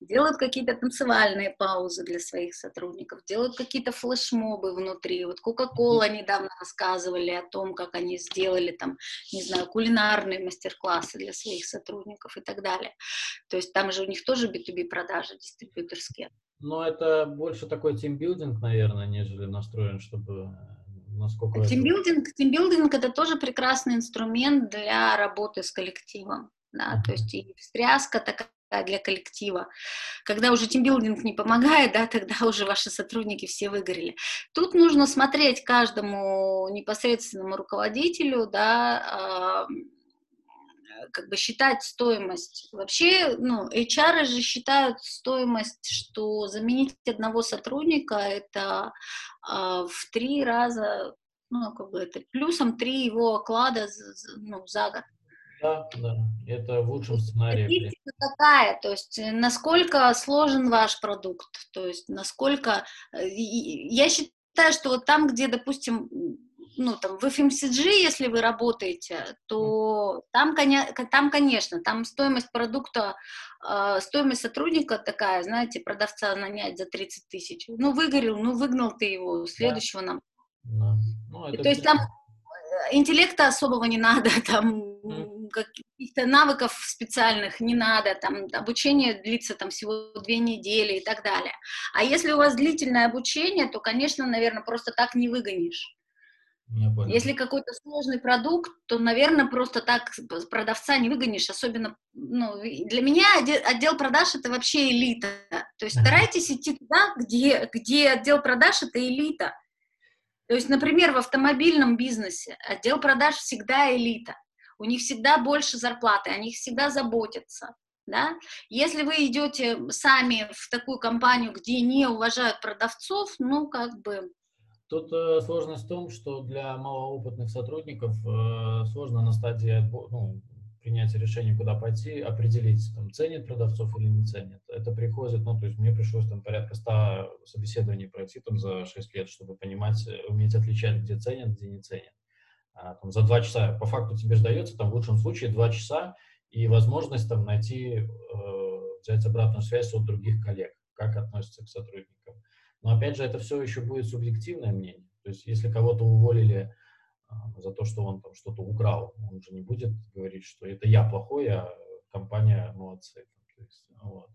делают какие-то танцевальные паузы для своих сотрудников, делают какие-то флешмобы внутри. Вот Coca-Cola недавно рассказывали о том, как они сделали там, не знаю, кулинарные мастер-классы для своих сотрудников и так далее. То есть там же у них тоже B2B продажи дистрибьюторские. Но это больше такой тимбилдинг, наверное, нежели настроен, чтобы э, насколько... Тимбилдинг, это... тимбилдинг это тоже прекрасный инструмент для работы с коллективом. Да, uh-huh. то есть и встряска такая для коллектива. Когда уже тимбилдинг не помогает, да, тогда уже ваши сотрудники все выгорели. Тут нужно смотреть каждому непосредственному руководителю, да, как бы считать стоимость. Вообще, ну, HR же считают стоимость, что заменить одного сотрудника это э, в три раза, ну, как бы это плюсом три его оклада ну, за год. Да, да, это в лучшем сценарии. Какая, то есть э, насколько сложен ваш продукт, то есть насколько... Э, я считаю, что вот там, где, допустим, ну, там, в FMCG, если вы работаете, то там, там конечно, там стоимость продукта, э, стоимость сотрудника такая, знаете, продавца нанять за 30 тысяч. Ну, выгорел, ну, выгнал ты его, следующего да. нам. Да. Ну, это то есть там интеллекта особого не надо, там каких-то навыков специальных не надо, там обучение длится там всего две недели и так далее. А если у вас длительное обучение, то, конечно, наверное, просто так не выгонишь. Если какой-то сложный продукт, то, наверное, просто так продавца не выгонишь. Особенно, ну, для меня отдел, отдел продаж это вообще элита. То есть старайтесь идти туда, где, где отдел продаж это элита. То есть, например, в автомобильном бизнесе отдел продаж всегда элита. У них всегда больше зарплаты, о них всегда заботятся. Да? Если вы идете сами в такую компанию, где не уважают продавцов, ну, как бы... Тут э, сложность в том, что для малоопытных сотрудников э, сложно на стадии ну, принятия решения, куда пойти, определить, там, ценит продавцов или не ценит. Это приходит, ну, то есть мне пришлось там порядка 100 собеседований пройти там за 6 лет, чтобы понимать, э, уметь отличать, где ценят, где не ценят. А, там, за 2 часа, по факту тебе же дается, там, в лучшем случае 2 часа и возможность там найти, э, взять обратную связь от других коллег, как относятся к сотрудникам. Но опять же, это все еще будет субъективное мнение. То есть, если кого-то уволили за то, что он там что-то украл. Он же не будет говорить, что это я плохой, а компания молодцы. То есть, вот.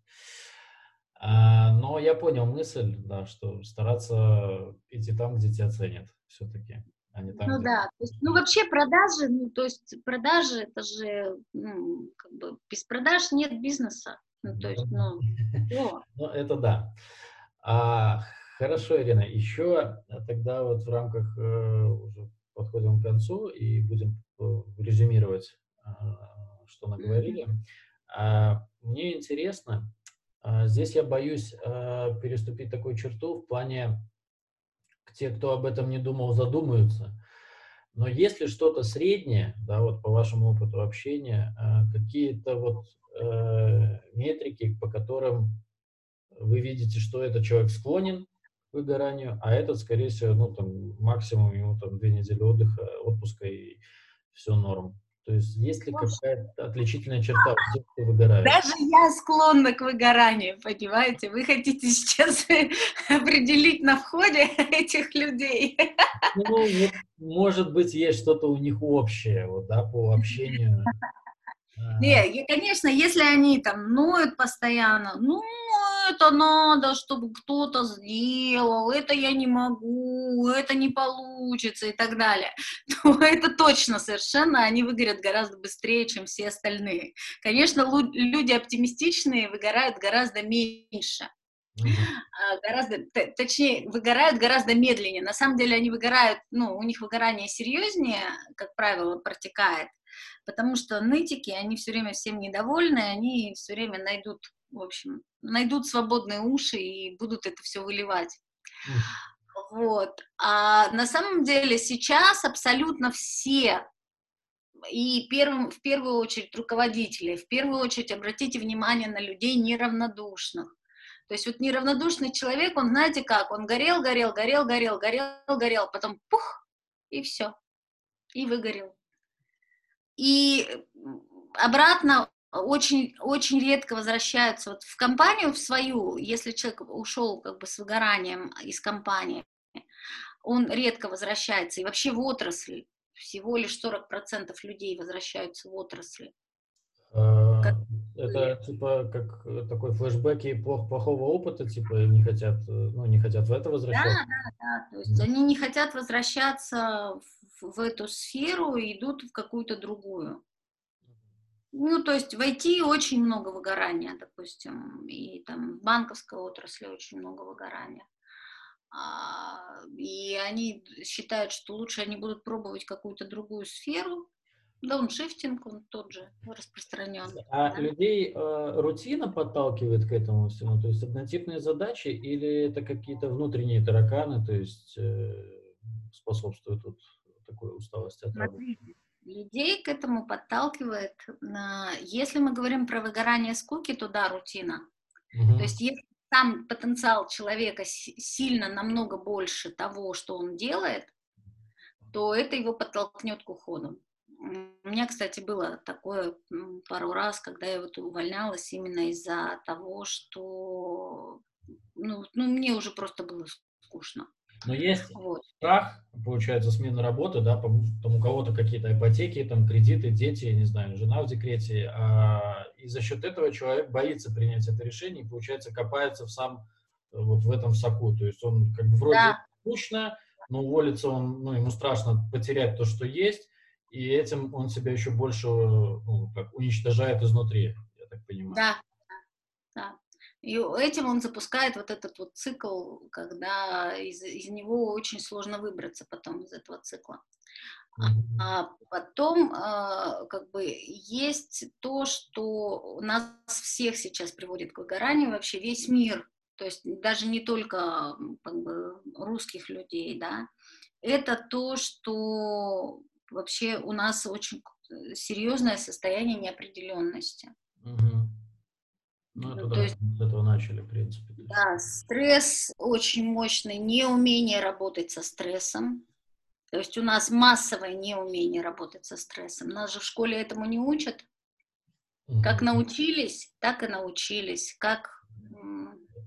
а, но я понял мысль, да, что стараться идти там, где тебя ценят все-таки. А не там, ну где... да, то есть, ну вообще продажи, ну то есть продажи это же, ну, как бы без продаж нет бизнеса. Ну то есть, ну, ну это да. А, хорошо, Ирина, еще тогда вот в рамках э, уже подходим к концу и будем э, резюмировать, а, что наговорили. А, мне интересно, а, здесь я боюсь переступить такую черту в плане, те, кто об этом не думал, задумаются. Но если что-то среднее, да, вот по вашему опыту общения, какие-то вот э, метрики, по которым вы видите, что этот человек склонен выгоранию, а этот, скорее всего, ну, там, максимум ему там две недели отдыха, отпуска и все норм. То есть есть ли какая-то отличительная черта у тех, кто выгорает? Даже я склонна к выгоранию, понимаете? Вы хотите сейчас определить на входе этих людей? Ну, вот, может быть, есть что-то у них общее, вот, да, по общению. Не, конечно, если они там ноют постоянно, ну, это надо, чтобы кто-то сделал, это я не могу, это не получится и так далее, то это точно совершенно, они выгорят гораздо быстрее, чем все остальные. Конечно, люди оптимистичные выгорают гораздо меньше. Uh-huh. Гораздо, точнее, выгорают гораздо медленнее. На самом деле они выгорают, ну, у них выгорание серьезнее, как правило, протекает, потому что нытики, они все время всем недовольны, они все время найдут, в общем, найдут свободные уши и будут это все выливать. Вот. А на самом деле сейчас абсолютно все и первым, в первую очередь руководители, в первую очередь обратите внимание на людей неравнодушных. То есть вот неравнодушный человек, он, знаете как, он горел, горел, горел, горел, горел, горел, потом пух, и все, и выгорел. И обратно очень, очень редко возвращаются вот в компанию в свою, если человек ушел как бы с выгоранием из компании, он редко возвращается, и вообще в отрасль всего лишь 40% людей возвращаются в отрасли. А, как... Это типа как такой флешбеки плох, плохого опыта, типа не хотят, э, ну не хотят в это возвращаться. Да, да, да. То есть mm. они не хотят возвращаться в, эту сферу и идут в какую-то другую. Ну, то есть в IT очень много выгорания, допустим, и там в банковской отрасли очень много выгорания. А, и они считают, что лучше они будут пробовать какую-то другую сферу. Дауншифтинг, он тот же распространен. А да? людей э, рутина подталкивает к этому всему? То есть однотипные задачи или это какие-то внутренние тараканы, то есть э, способствуют вот такой усталости от работы? Людей к этому подталкивает, если мы говорим про выгорание скуки, то да, рутина. Угу. То есть если сам потенциал человека сильно намного больше того, что он делает, то это его подтолкнет к уходу. У меня, кстати, было такое пару раз, когда я вот увольнялась именно из-за того, что ну, ну, мне уже просто было скучно. Но есть вот. страх, получается, смены работы, да, там у кого-то какие-то ипотеки, там кредиты, дети, не знаю, жена в декрете, а, и за счет этого человек боится принять это решение и, получается, копается в сам вот в этом соку, то есть он как бы вроде да. скучно, но уволиться он, ну, ему страшно потерять то, что есть, и этим он себя еще больше ну, как, уничтожает изнутри, я так понимаю. Да. И этим он запускает вот этот вот цикл, когда из, из него очень сложно выбраться потом из этого цикла. А потом, а, как бы, есть то, что нас всех сейчас приводит к выгоранию, вообще весь мир, то есть даже не только как бы, русских людей, да, это то, что вообще у нас очень серьезное состояние неопределенности. Угу. Ну, это ну, да, есть, с этого начали, в принципе. Да, стресс очень мощный, неумение работать со стрессом. То есть у нас массовое неумение работать со стрессом. Нас же в школе этому не учат. Как научились, так и научились. Как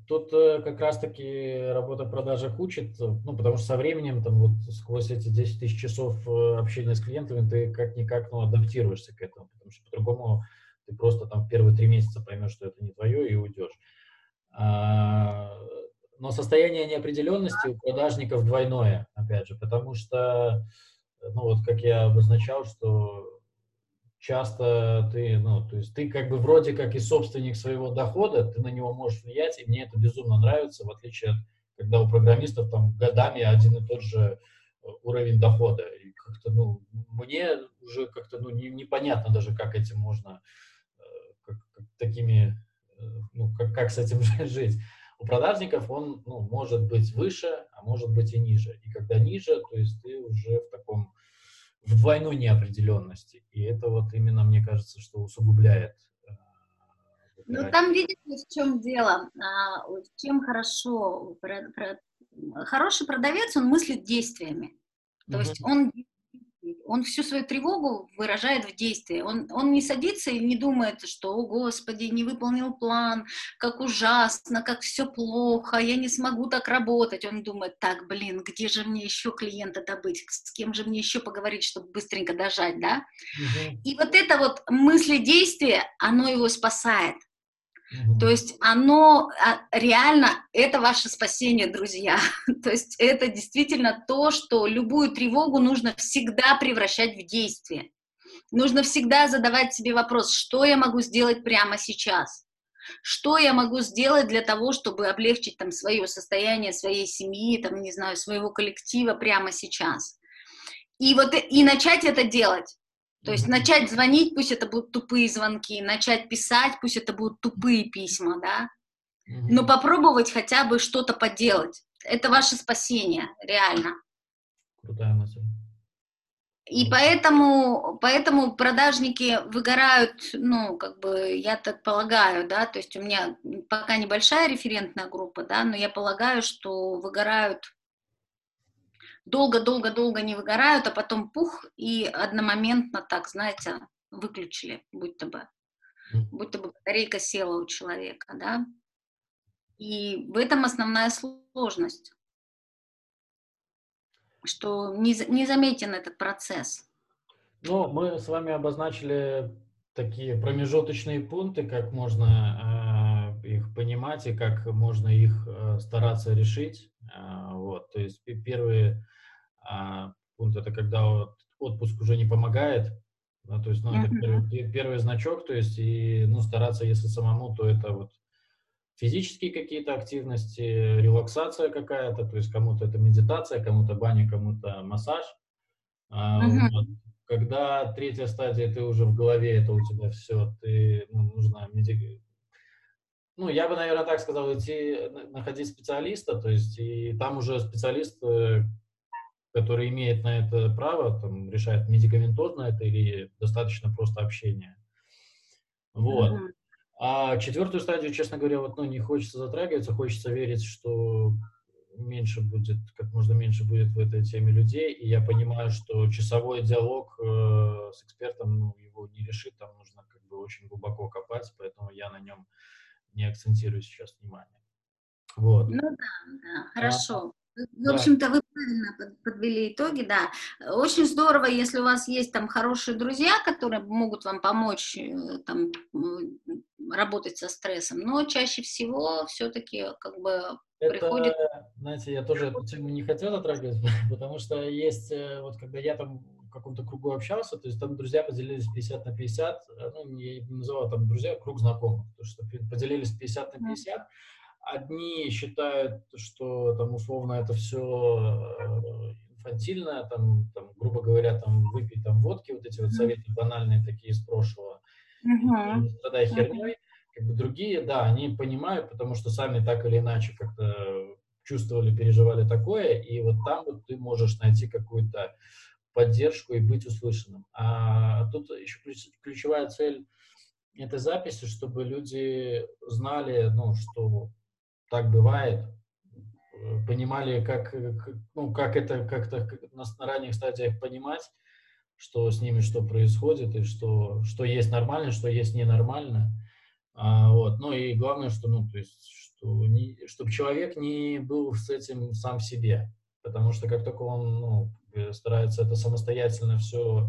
Тут э, как раз-таки работа в продажах учит, ну, потому что со временем, там, вот сквозь эти 10 тысяч часов э, общения с клиентами, ты как-никак, ну, адаптируешься к этому, потому что по-другому ты просто там первые три месяца поймешь, что это не твое, и уйдешь. А, но состояние неопределенности у продажников двойное, опять же, потому что, ну вот как я обозначал, что часто ты, ну, то есть ты как бы вроде как и собственник своего дохода, ты на него можешь влиять, и мне это безумно нравится, в отличие от, когда у программистов там годами один и тот же уровень дохода. И как-то, ну, мне уже как-то, ну, не, непонятно даже, как этим можно такими, э, ну, как, как с этим жить. У продажников он ну, может быть выше, а может быть и ниже. И когда ниже, то есть ты уже в таком, в двойной неопределенности. И это вот именно, мне кажется, что усугубляет. Э, ну, там, видите, в чем дело, а, чем хорошо, хороший продавец, он мыслит действиями. То есть он он всю свою тревогу выражает в действии. Он, он не садится и не думает, что, о господи, не выполнил план, как ужасно, как все плохо, я не смогу так работать. Он думает, так, блин, где же мне еще клиента добыть, с кем же мне еще поговорить, чтобы быстренько дожать, да? Угу. И вот это вот мысли-действие, оно его спасает. То есть оно а, реально, это ваше спасение, друзья. То есть это действительно то, что любую тревогу нужно всегда превращать в действие. Нужно всегда задавать себе вопрос, что я могу сделать прямо сейчас. Что я могу сделать для того, чтобы облегчить там свое состояние, своей семьи, там, не знаю, своего коллектива прямо сейчас? И вот и начать это делать. То есть начать звонить, пусть это будут тупые звонки, начать писать, пусть это будут тупые письма, да, но попробовать хотя бы что-то поделать. Это ваше спасение, реально. Крутая мысль. И поэтому, поэтому продажники выгорают, ну, как бы, я так полагаю, да, то есть у меня пока небольшая референтная группа, да, но я полагаю, что выгорают долго-долго-долго не выгорают, а потом пух, и одномоментно так, знаете, выключили, будто бы, будто бы батарейка села у человека, да. И в этом основная сложность что не, не заметен этот процесс. Ну, мы с вами обозначили такие промежуточные пункты, как можно э, их понимать и как можно их э, стараться решить. Э, вот, то есть первый э, пункт это когда вот отпуск уже не помогает, ну, то есть, ну, это первый, первый значок, то есть, и, ну, стараться, если самому, то это вот физические какие-то активности, релаксация какая-то, то есть кому-то это медитация, кому-то баня, кому-то массаж. Uh-huh. Вот. Когда третья стадия, ты уже в голове, это у тебя все, ты, ну, нужно меди... Ну, я бы, наверное, так сказал, идти, находить специалиста, то есть, и там уже специалист, э, который имеет на это право, там, решает, медикаментозно это или достаточно просто общение. Вот. А четвертую стадию, честно говоря, вот, ну, не хочется затрагиваться, хочется верить, что меньше будет, как можно меньше будет в этой теме людей, и я понимаю, что часовой диалог э, с экспертом, ну, его не решит, там нужно как бы очень глубоко копать, поэтому я на нем не акцентирую сейчас внимание. Вот. Ну да, да, хорошо. В общем-то, вы правильно подвели итоги, да. Очень здорово, если у вас есть там хорошие друзья, которые могут вам помочь э, там работать со стрессом, но чаще всего все-таки как бы это, приходит... знаете, я тоже эту тему не хотел затрагивать, потому что есть, э, вот когда я там в каком-то кругу общался, то есть там друзья поделились 50 на 50, э, ну, я не называл там друзья, круг знакомых, то что поделились 50 на 50, одни считают, что там условно это все э, инфантильно, там, там, грубо говоря, там выпить там водки, вот эти вот советы банальные такие из прошлого, uh-huh. страдай херней. Как бы другие, да, они понимают, потому что сами так или иначе как-то чувствовали, переживали такое, и вот там вот ты можешь найти какую-то поддержку и быть услышанным. А тут еще ключевая цель этой записи, чтобы люди знали, ну, что так бывает, э, понимали, как, э, ну, как это как-то на, на ранних стадиях понимать, что с ними что происходит, и что, что есть нормально, что есть ненормально. А, вот. Ну и главное, что, ну, то есть, что не, чтобы человек не был с этим сам себе. Потому что как только он ну, старается это самостоятельно все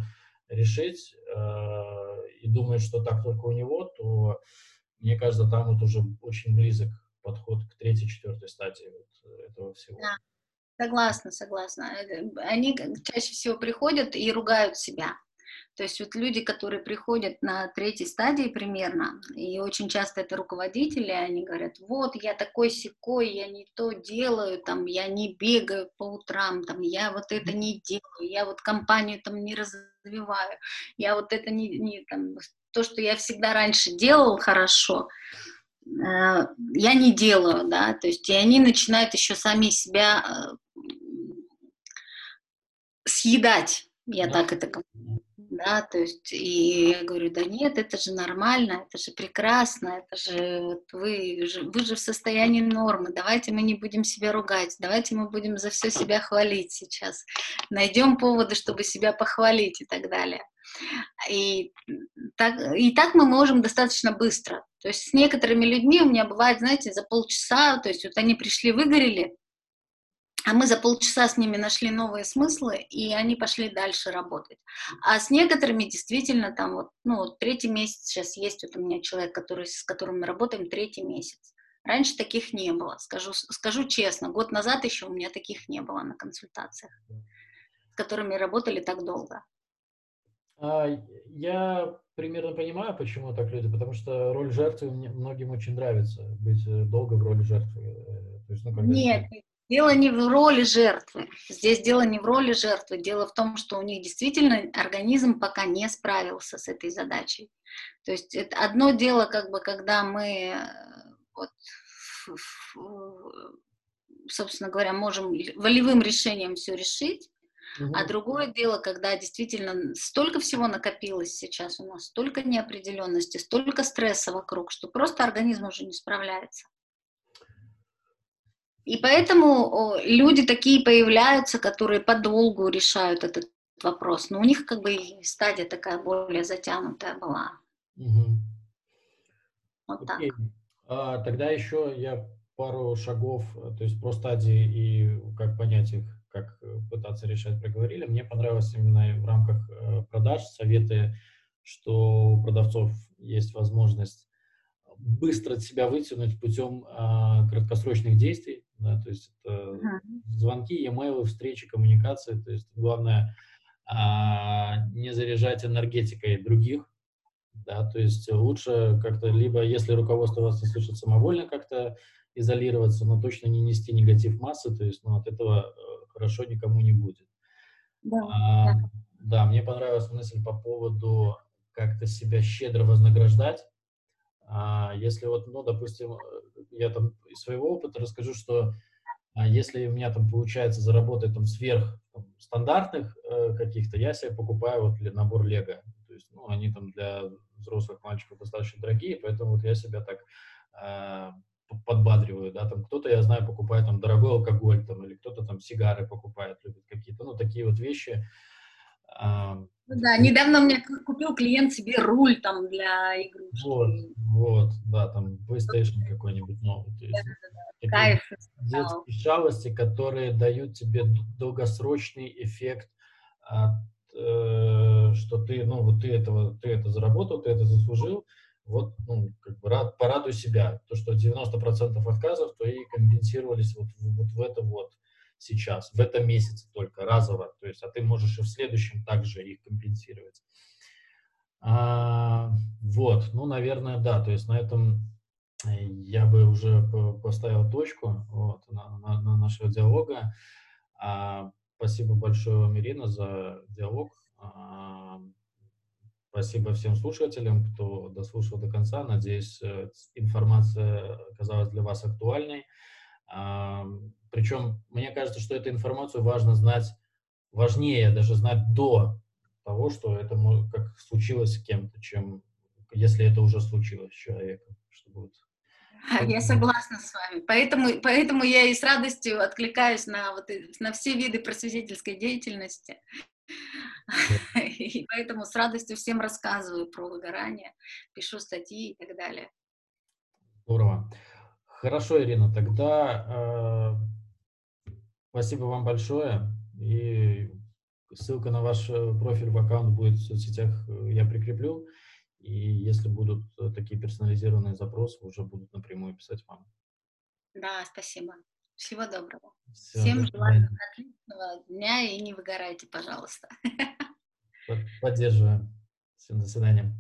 решить э, и думает, что так только у него, то, мне кажется, там вот уже очень близок подход к третьей, четвертой стадии вот этого всего. Да. Согласна, согласна. Э, они чаще всего приходят и ругают себя. То есть вот люди, которые приходят на третьей стадии примерно, и очень часто это руководители, они говорят, вот я такой секой, я не то делаю, там, я не бегаю по утрам, там, я вот это не делаю, я вот компанию там не развиваю, я вот это не, не там, то, что я всегда раньше делал хорошо, э, я не делаю, да, то есть и они начинают еще сами себя э, съедать, я да. так это. Да, то есть, и я говорю, да нет, это же нормально, это же прекрасно, это же, вот вы, вы же в состоянии нормы, давайте мы не будем себя ругать, давайте мы будем за все себя хвалить сейчас, найдем поводы, чтобы себя похвалить и так далее. И так, и так мы можем достаточно быстро. То есть с некоторыми людьми у меня бывает, знаете, за полчаса, то есть вот они пришли, выгорели, а мы за полчаса с ними нашли новые смыслы, и они пошли дальше работать. А с некоторыми действительно там вот, ну, вот третий месяц сейчас есть вот у меня человек, который, с которым мы работаем третий месяц. Раньше таких не было, скажу, скажу честно. Год назад еще у меня таких не было на консультациях, с которыми работали так долго. А, я примерно понимаю, почему так люди, потому что роль жертвы многим очень нравится, быть э, долго в роли жертвы. Э, то есть, ну, когда Нет, дело не в роли жертвы. Здесь дело не в роли жертвы. Дело в том, что у них действительно организм пока не справился с этой задачей. То есть это одно дело, как бы, когда мы э, вот, собственно говоря, можем волевым решением все решить, Угу. А другое дело, когда действительно столько всего накопилось сейчас у нас, столько неопределенности, столько стресса вокруг, что просто организм уже не справляется. И поэтому люди такие появляются, которые подолгу решают этот вопрос. Но у них как бы стадия такая более затянутая была. Угу. Вот Окей. так. А, тогда еще я пару шагов, то есть про стадии и как понять их как э, пытаться решать, проговорили. Мне понравилось именно в рамках э, продаж советы, что у продавцов есть возможность быстро себя вытянуть путем а, краткосрочных действий, да, то есть это звонки, e-mail, встречи, коммуникации, то есть главное а, не заряжать энергетикой других, да, то есть лучше как-то либо, если руководство вас не слышит самовольно как-то изолироваться, но точно не нести негатив массы, то есть ну, от этого э, хорошо никому не будет. Да, а, да. да, мне понравилась мысль по поводу как-то себя щедро вознаграждать. А, если вот, ну, допустим, я там из своего опыта расскажу, что а, если у меня там получается заработать там сверх там, стандартных э, каких-то, я себе покупаю вот набор Лего. То есть, ну, они там для взрослых мальчиков достаточно дорогие, поэтому вот я себя так э, подбадриваю, да, там кто-то, я знаю, покупает там дорогой алкоголь, там, или кто-то там сигары покупает, любит какие-то, ну, такие вот вещи. А, да, недавно мне купил клиент себе руль там для игрушки. Вот, вот, да, там PlayStation какой-нибудь новый. То есть, да. Кайф. Детские шалости, которые дают тебе долгосрочный эффект от, э, что ты, ну, вот ты этого, ты это заработал, ты это заслужил, вот, ну, как бы рад, порадуй себя. То, что 90% отказов твои компенсировались вот, вот в это вот сейчас, в этом месяце только, разово. То есть, а ты можешь и в следующем также их компенсировать. А, вот, ну, наверное, да, то есть на этом э, я бы уже поставил точку вот, на, на, на нашего диалога. А, спасибо большое вам, Ирина, за диалог. А, Спасибо всем слушателям, кто дослушал до конца. Надеюсь, э, информация оказалась для вас актуальной. Причем, мне кажется, что эту информацию важно знать, важнее даже знать до того, что это как случилось с кем-то, чем если это уже случилось с человеком. Что будет я согласна с вами. Поэтому, поэтому я и с радостью откликаюсь на, вот, на все виды просветительской деятельности. И поэтому с радостью всем рассказываю про выгорание, пишу статьи и так далее. Здорово. Хорошо, Ирина, тогда э, спасибо вам большое. И ссылка на ваш э, профиль в аккаунт будет в соцсетях, э, я прикреплю. И если будут э, такие персонализированные запросы, уже будут напрямую писать вам. Да, спасибо. Всего доброго. Все, Всем желаю отличного дня и не выгорайте, пожалуйста. Поддерживаем. Всем до свидания.